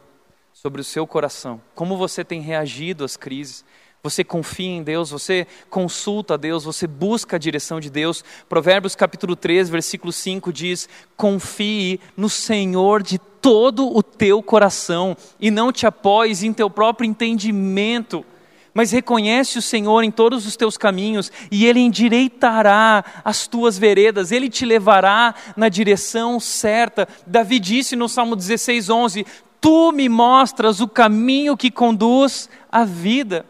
sobre o seu coração? Como você tem reagido às crises? Você confia em Deus, você consulta a Deus, você busca a direção de Deus. Provérbios capítulo 3, versículo 5 diz: Confie no Senhor de todo o teu coração e não te apoies em teu próprio entendimento mas reconhece o Senhor em todos os teus caminhos e Ele endireitará as tuas veredas, Ele te levará na direção certa. Davi disse no Salmo 16, 11: Tu me mostras o caminho que conduz à vida.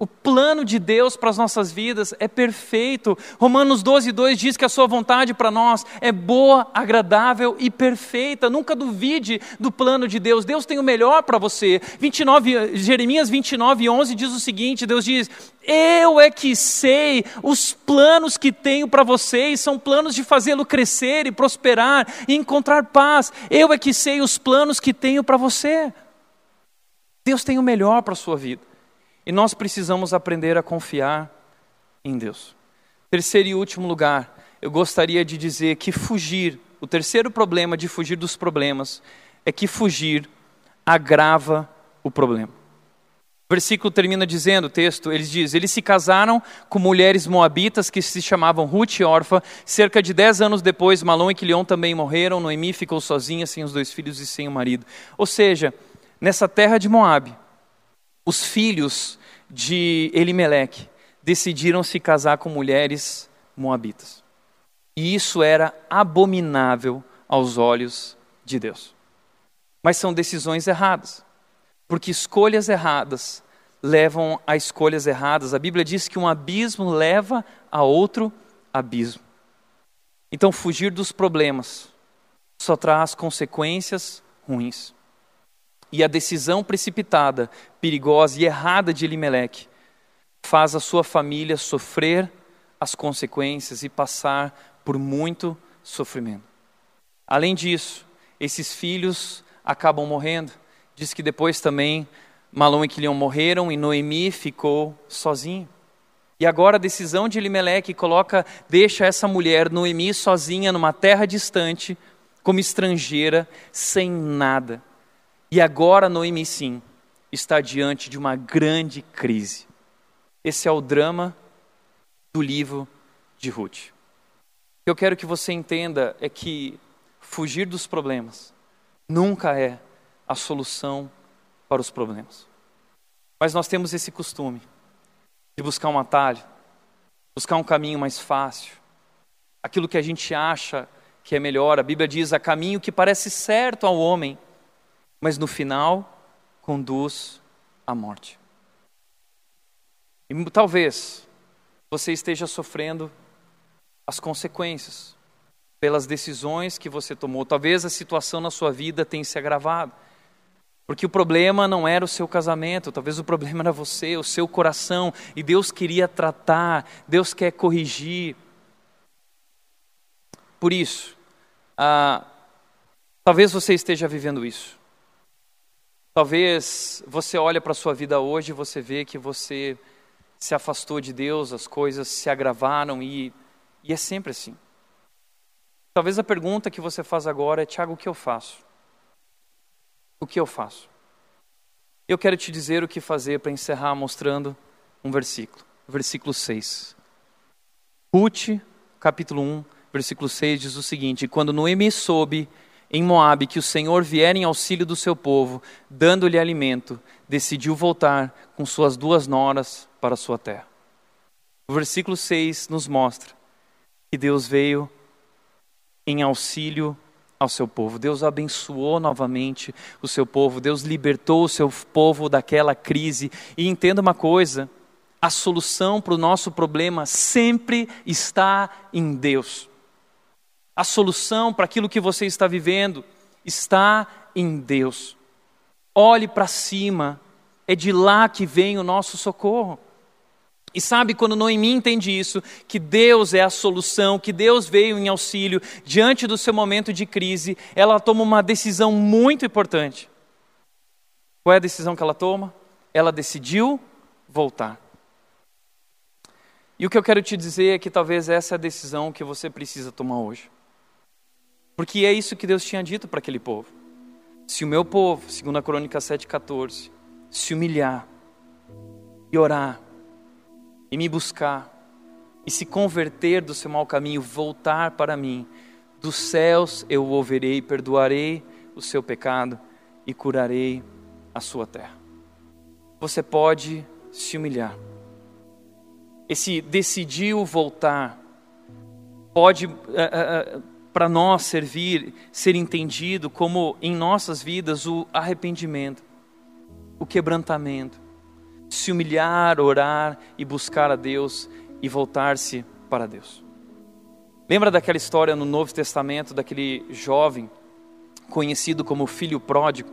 O plano de Deus para as nossas vidas é perfeito. Romanos 12, 2 diz que a sua vontade para nós é boa, agradável e perfeita. Nunca duvide do plano de Deus. Deus tem o melhor para você. 29, Jeremias 29, 11 diz o seguinte: Deus diz: Eu é que sei os planos que tenho para vocês, são planos de fazê-lo crescer e prosperar e encontrar paz. Eu é que sei os planos que tenho para você. Deus tem o melhor para a sua vida. E nós precisamos aprender a confiar em Deus. Terceiro e último lugar, eu gostaria de dizer que fugir, o terceiro problema de fugir dos problemas, é que fugir agrava o problema. O versículo termina dizendo, o texto, eles diz, eles se casaram com mulheres moabitas que se chamavam Ruth e Orfa. Cerca de dez anos depois, Malom e Quilion também morreram. Noemi ficou sozinha, sem os dois filhos e sem o marido. Ou seja, nessa terra de Moabe, os filhos de Elimeleque decidiram se casar com mulheres moabitas. E isso era abominável aos olhos de Deus. Mas são decisões erradas, porque escolhas erradas levam a escolhas erradas. A Bíblia diz que um abismo leva a outro abismo. Então, fugir dos problemas só traz consequências ruins. E a decisão precipitada, perigosa e errada de Elimelec faz a sua família sofrer as consequências e passar por muito sofrimento. Além disso, esses filhos acabam morrendo. Diz que depois também Malom e Quilion morreram e Noemi ficou sozinho. E agora a decisão de Elimeleque coloca, deixa essa mulher, Noemi, sozinha numa terra distante, como estrangeira, sem nada. E agora Noemi, sim, está diante de uma grande crise. Esse é o drama do livro de Ruth. O que eu quero que você entenda é que fugir dos problemas nunca é a solução para os problemas. Mas nós temos esse costume de buscar um atalho, buscar um caminho mais fácil, aquilo que a gente acha que é melhor. A Bíblia diz: a caminho que parece certo ao homem, mas no final conduz à morte. E talvez você esteja sofrendo as consequências pelas decisões que você tomou. Talvez a situação na sua vida tenha se agravado. Porque o problema não era o seu casamento, talvez o problema era você, o seu coração, e Deus queria tratar, Deus quer corrigir. Por isso, ah, talvez você esteja vivendo isso. Talvez você olhe para a sua vida hoje e você vê que você se afastou de Deus, as coisas se agravaram e, e é sempre assim. Talvez a pergunta que você faz agora é: Tiago, o que eu faço? o que eu faço? Eu quero te dizer o que fazer para encerrar mostrando um versículo. Versículo 6. Ruth, capítulo 1, versículo 6 diz o seguinte: Quando Noemi soube em Moabe que o Senhor viera em auxílio do seu povo, dando-lhe alimento, decidiu voltar com suas duas noras para sua terra. O versículo 6 nos mostra que Deus veio em auxílio ao seu povo. Deus abençoou novamente o seu povo, Deus libertou o seu povo daquela crise. E entenda uma coisa: a solução para o nosso problema sempre está em Deus. A solução para aquilo que você está vivendo está em Deus. Olhe para cima, é de lá que vem o nosso socorro. E sabe quando Noemi entende isso, que Deus é a solução, que Deus veio em auxílio diante do seu momento de crise, ela toma uma decisão muito importante. Qual é a decisão que ela toma? Ela decidiu voltar. E o que eu quero te dizer é que talvez essa é a decisão que você precisa tomar hoje. Porque é isso que Deus tinha dito para aquele povo. Se o meu povo, segundo a Crônica 7,14, se humilhar e orar, e me buscar, e se converter do seu mau caminho, voltar para mim, dos céus eu o ouvirei, perdoarei o seu pecado e curarei a sua terra. Você pode se humilhar. Esse decidiu voltar pode uh, uh, para nós servir, ser entendido como em nossas vidas o arrependimento, o quebrantamento se humilhar, orar e buscar a Deus e voltar-se para Deus. Lembra daquela história no Novo Testamento daquele jovem conhecido como filho pródigo?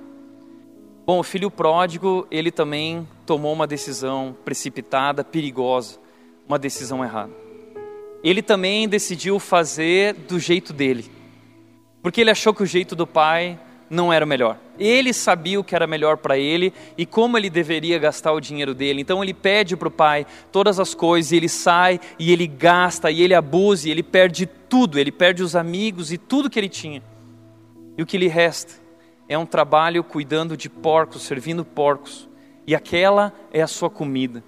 Bom, o filho pródigo, ele também tomou uma decisão precipitada, perigosa, uma decisão errada. Ele também decidiu fazer do jeito dele, porque ele achou que o jeito do pai não era o melhor. Ele sabia o que era melhor para ele e como ele deveria gastar o dinheiro dele. Então ele pede para o pai todas as coisas, e ele sai e ele gasta e ele abusa, e ele perde tudo, ele perde os amigos e tudo que ele tinha. E o que lhe resta é um trabalho cuidando de porcos, servindo porcos. E aquela é a sua comida.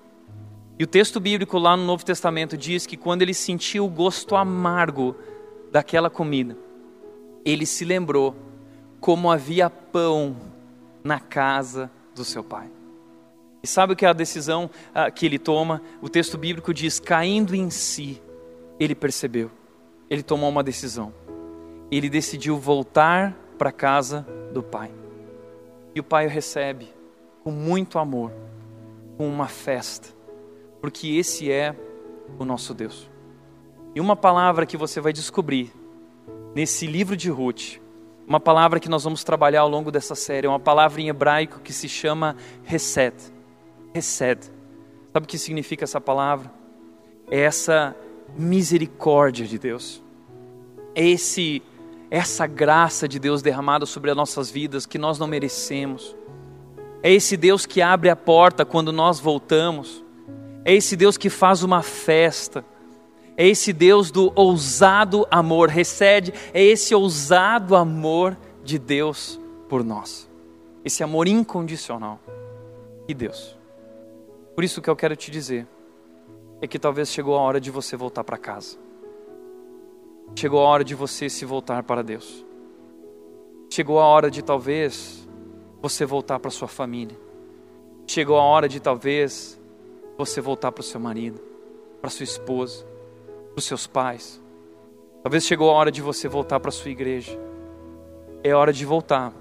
E o texto bíblico lá no Novo Testamento diz que quando ele sentiu o gosto amargo daquela comida, ele se lembrou como havia pão na casa do seu pai. E sabe o que é a decisão ah, que ele toma? O texto bíblico diz: caindo em si, ele percebeu, ele tomou uma decisão. Ele decidiu voltar para a casa do pai. E o pai o recebe com muito amor, com uma festa, porque esse é o nosso Deus. E uma palavra que você vai descobrir nesse livro de Ruth uma palavra que nós vamos trabalhar ao longo dessa série, é uma palavra em hebraico que se chama Resed. Resed. Sabe o que significa essa palavra? É essa misericórdia de Deus. É esse essa graça de Deus derramada sobre as nossas vidas que nós não merecemos. É esse Deus que abre a porta quando nós voltamos. É esse Deus que faz uma festa, é esse Deus do ousado amor, recebe, é esse ousado amor de Deus por nós, esse amor incondicional. E Deus. Por isso que eu quero te dizer é que talvez chegou a hora de você voltar para casa. Chegou a hora de você se voltar para Deus. Chegou a hora de talvez você voltar para sua família. Chegou a hora de talvez você voltar para o seu marido, para sua esposa, para os seus pais. Talvez chegou a hora de você voltar para sua igreja. É hora de voltar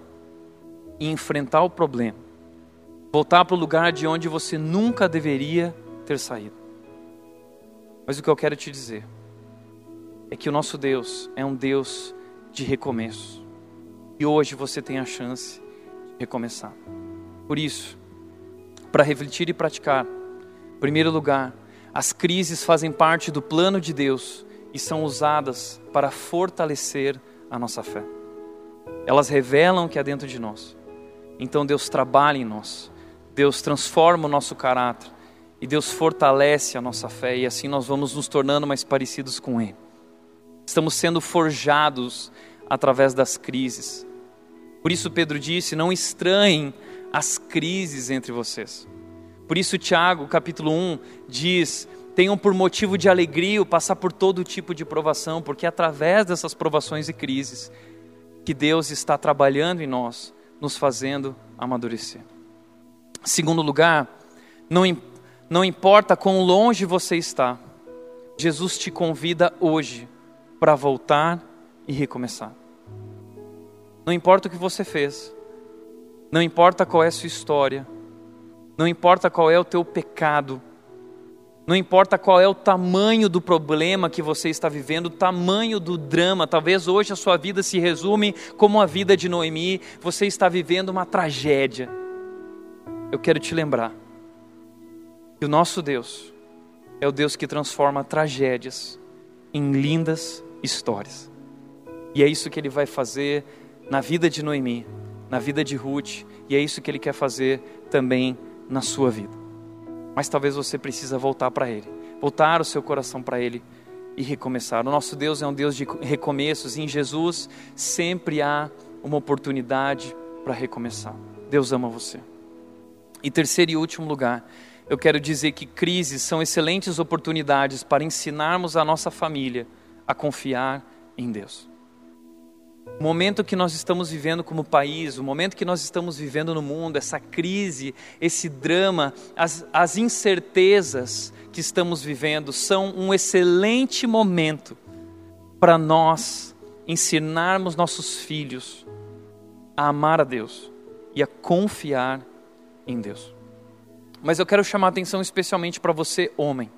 e enfrentar o problema. Voltar para o lugar de onde você nunca deveria ter saído. Mas o que eu quero te dizer é que o nosso Deus é um Deus de recomeço. E hoje você tem a chance de recomeçar. Por isso, para refletir e praticar, primeiro lugar, as crises fazem parte do plano de Deus e são usadas para fortalecer a nossa fé. Elas revelam o que há dentro de nós. Então Deus trabalha em nós, Deus transforma o nosso caráter e Deus fortalece a nossa fé e assim nós vamos nos tornando mais parecidos com Ele. Estamos sendo forjados através das crises. Por isso Pedro disse: não estranhem as crises entre vocês. Por isso Tiago, capítulo 1, diz: tenham por motivo de alegria o passar por todo tipo de provação, porque é através dessas provações e crises que Deus está trabalhando em nós, nos fazendo amadurecer. Segundo lugar, não, não importa quão longe você está, Jesus te convida hoje para voltar e recomeçar. Não importa o que você fez, não importa qual é a sua história, não importa qual é o teu pecado, não importa qual é o tamanho do problema que você está vivendo, o tamanho do drama, talvez hoje a sua vida se resume como a vida de Noemi, você está vivendo uma tragédia. Eu quero te lembrar que o nosso Deus é o Deus que transforma tragédias em lindas histórias. E é isso que ele vai fazer na vida de Noemi, na vida de Ruth, e é isso que ele quer fazer também na sua vida. Mas talvez você precisa voltar para ele, voltar o seu coração para ele e recomeçar. O nosso Deus é um Deus de recomeços, e em Jesus sempre há uma oportunidade para recomeçar. Deus ama você. E terceiro e último lugar, eu quero dizer que crises são excelentes oportunidades para ensinarmos a nossa família a confiar em Deus. O momento que nós estamos vivendo como país, o momento que nós estamos vivendo no mundo, essa crise, esse drama, as, as incertezas que estamos vivendo, são um excelente momento para nós ensinarmos nossos filhos a amar a Deus e a confiar em Deus. Mas eu quero chamar a atenção especialmente para você, homem.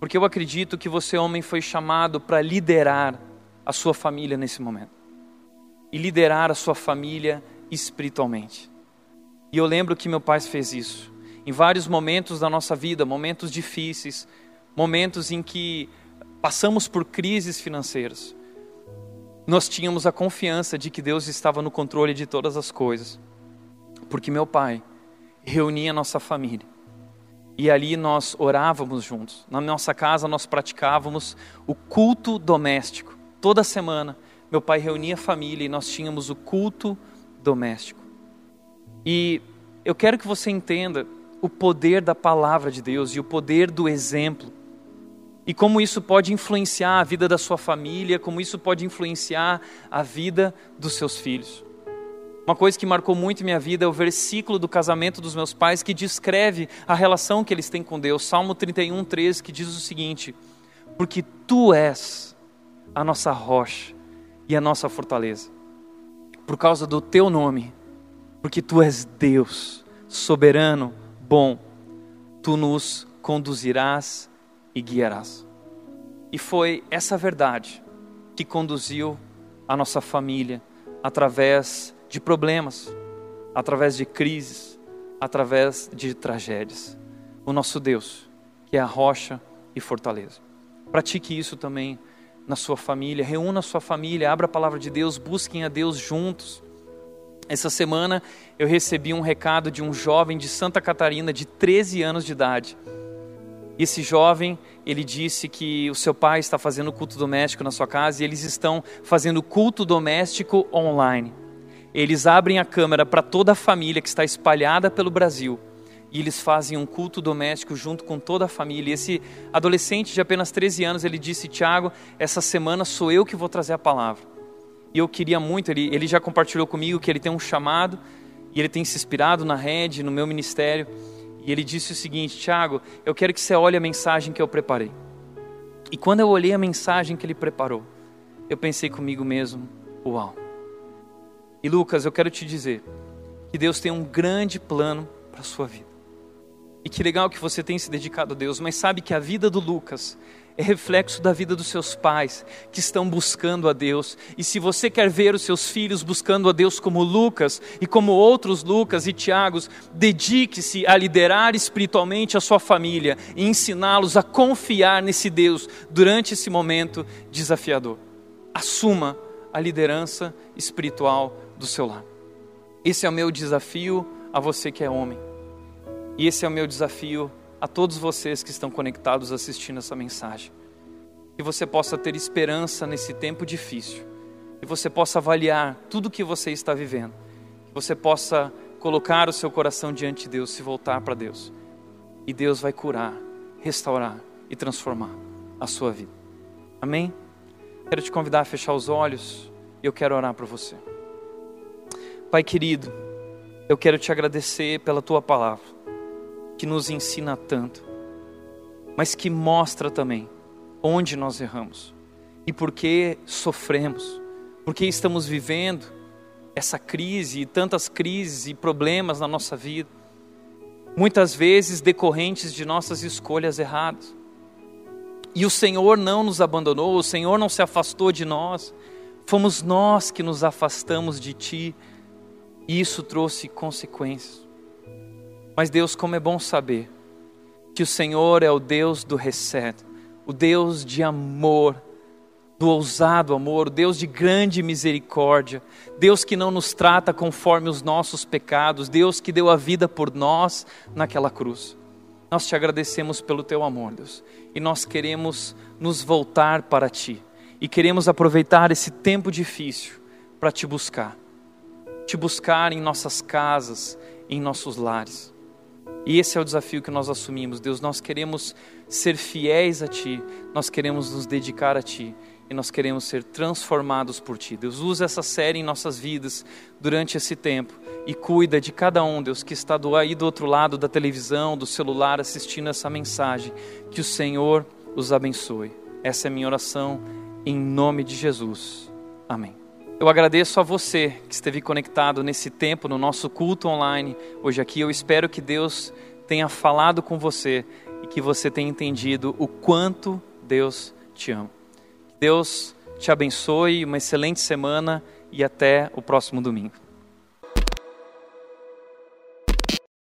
Porque eu acredito que você, homem, foi chamado para liderar a sua família nesse momento. E liderar a sua família espiritualmente. E eu lembro que meu pai fez isso. Em vários momentos da nossa vida, momentos difíceis, momentos em que passamos por crises financeiras, nós tínhamos a confiança de que Deus estava no controle de todas as coisas. Porque meu pai reunia a nossa família e ali nós orávamos juntos. Na nossa casa nós praticávamos o culto doméstico. Toda semana meu pai reunia a família e nós tínhamos o culto doméstico. E eu quero que você entenda o poder da palavra de Deus e o poder do exemplo. E como isso pode influenciar a vida da sua família, como isso pode influenciar a vida dos seus filhos. Uma coisa que marcou muito minha vida é o versículo do casamento dos meus pais que descreve a relação que eles têm com Deus. Salmo 31, 13, que diz o seguinte: Porque tu és a nossa rocha e a nossa fortaleza, por causa do teu nome, porque tu és Deus, soberano, bom, tu nos conduzirás e guiarás. E foi essa verdade que conduziu a nossa família através de problemas, através de crises, através de tragédias. O nosso Deus, que é a rocha e fortaleza. Pratique isso também na sua família, reúna a sua família, abra a palavra de Deus, busquem a Deus juntos. Essa semana eu recebi um recado de um jovem de Santa Catarina de 13 anos de idade. Esse jovem, ele disse que o seu pai está fazendo culto doméstico na sua casa e eles estão fazendo culto doméstico online. Eles abrem a câmera para toda a família que está espalhada pelo Brasil e eles fazem um culto doméstico junto com toda a família. E esse adolescente de apenas 13 anos, ele disse: Tiago, essa semana sou eu que vou trazer a palavra. E eu queria muito, ele, ele já compartilhou comigo que ele tem um chamado e ele tem se inspirado na rede, no meu ministério. E ele disse o seguinte: Tiago, eu quero que você olhe a mensagem que eu preparei. E quando eu olhei a mensagem que ele preparou, eu pensei comigo mesmo: Uau! E Lucas, eu quero te dizer que Deus tem um grande plano para a sua vida. E que legal que você tem se dedicado a Deus, mas sabe que a vida do Lucas é reflexo da vida dos seus pais que estão buscando a Deus. E se você quer ver os seus filhos buscando a Deus como Lucas e como outros Lucas e Tiagos, dedique-se a liderar espiritualmente a sua família e ensiná-los a confiar nesse Deus durante esse momento desafiador. Assuma a liderança espiritual do seu lar. Esse é o meu desafio a você que é homem. E esse é o meu desafio a todos vocês que estão conectados assistindo essa mensagem. Que você possa ter esperança nesse tempo difícil. Que você possa avaliar tudo o que você está vivendo. Que você possa colocar o seu coração diante de Deus, se voltar para Deus. E Deus vai curar, restaurar e transformar a sua vida. Amém? Quero te convidar a fechar os olhos e eu quero orar para você. Pai querido, eu quero te agradecer pela tua palavra que nos ensina tanto, mas que mostra também onde nós erramos e por que sofremos, por que estamos vivendo essa crise e tantas crises e problemas na nossa vida, muitas vezes decorrentes de nossas escolhas erradas. E o Senhor não nos abandonou, o Senhor não se afastou de nós, fomos nós que nos afastamos de Ti, e isso trouxe consequências. Mas Deus, como é bom saber que o Senhor é o Deus do reset, o Deus de amor, do ousado amor, o Deus de grande misericórdia, Deus que não nos trata conforme os nossos pecados, Deus que deu a vida por nós naquela cruz. Nós te agradecemos pelo teu amor, Deus, e nós queremos nos voltar para ti e queremos aproveitar esse tempo difícil para te buscar, te buscar em nossas casas, em nossos lares. E esse é o desafio que nós assumimos, Deus. Nós queremos ser fiéis a Ti, nós queremos nos dedicar a Ti e nós queremos ser transformados por Ti. Deus, usa essa série em nossas vidas durante esse tempo e cuida de cada um, Deus, que está do, aí do outro lado da televisão, do celular, assistindo essa mensagem. Que o Senhor os abençoe. Essa é a minha oração, em nome de Jesus. Amém. Eu agradeço a você que esteve conectado nesse tempo, no nosso culto online, hoje aqui. Eu espero que Deus tenha falado com você e que você tenha entendido o quanto Deus te ama. Deus te abençoe, uma excelente semana e até o próximo domingo.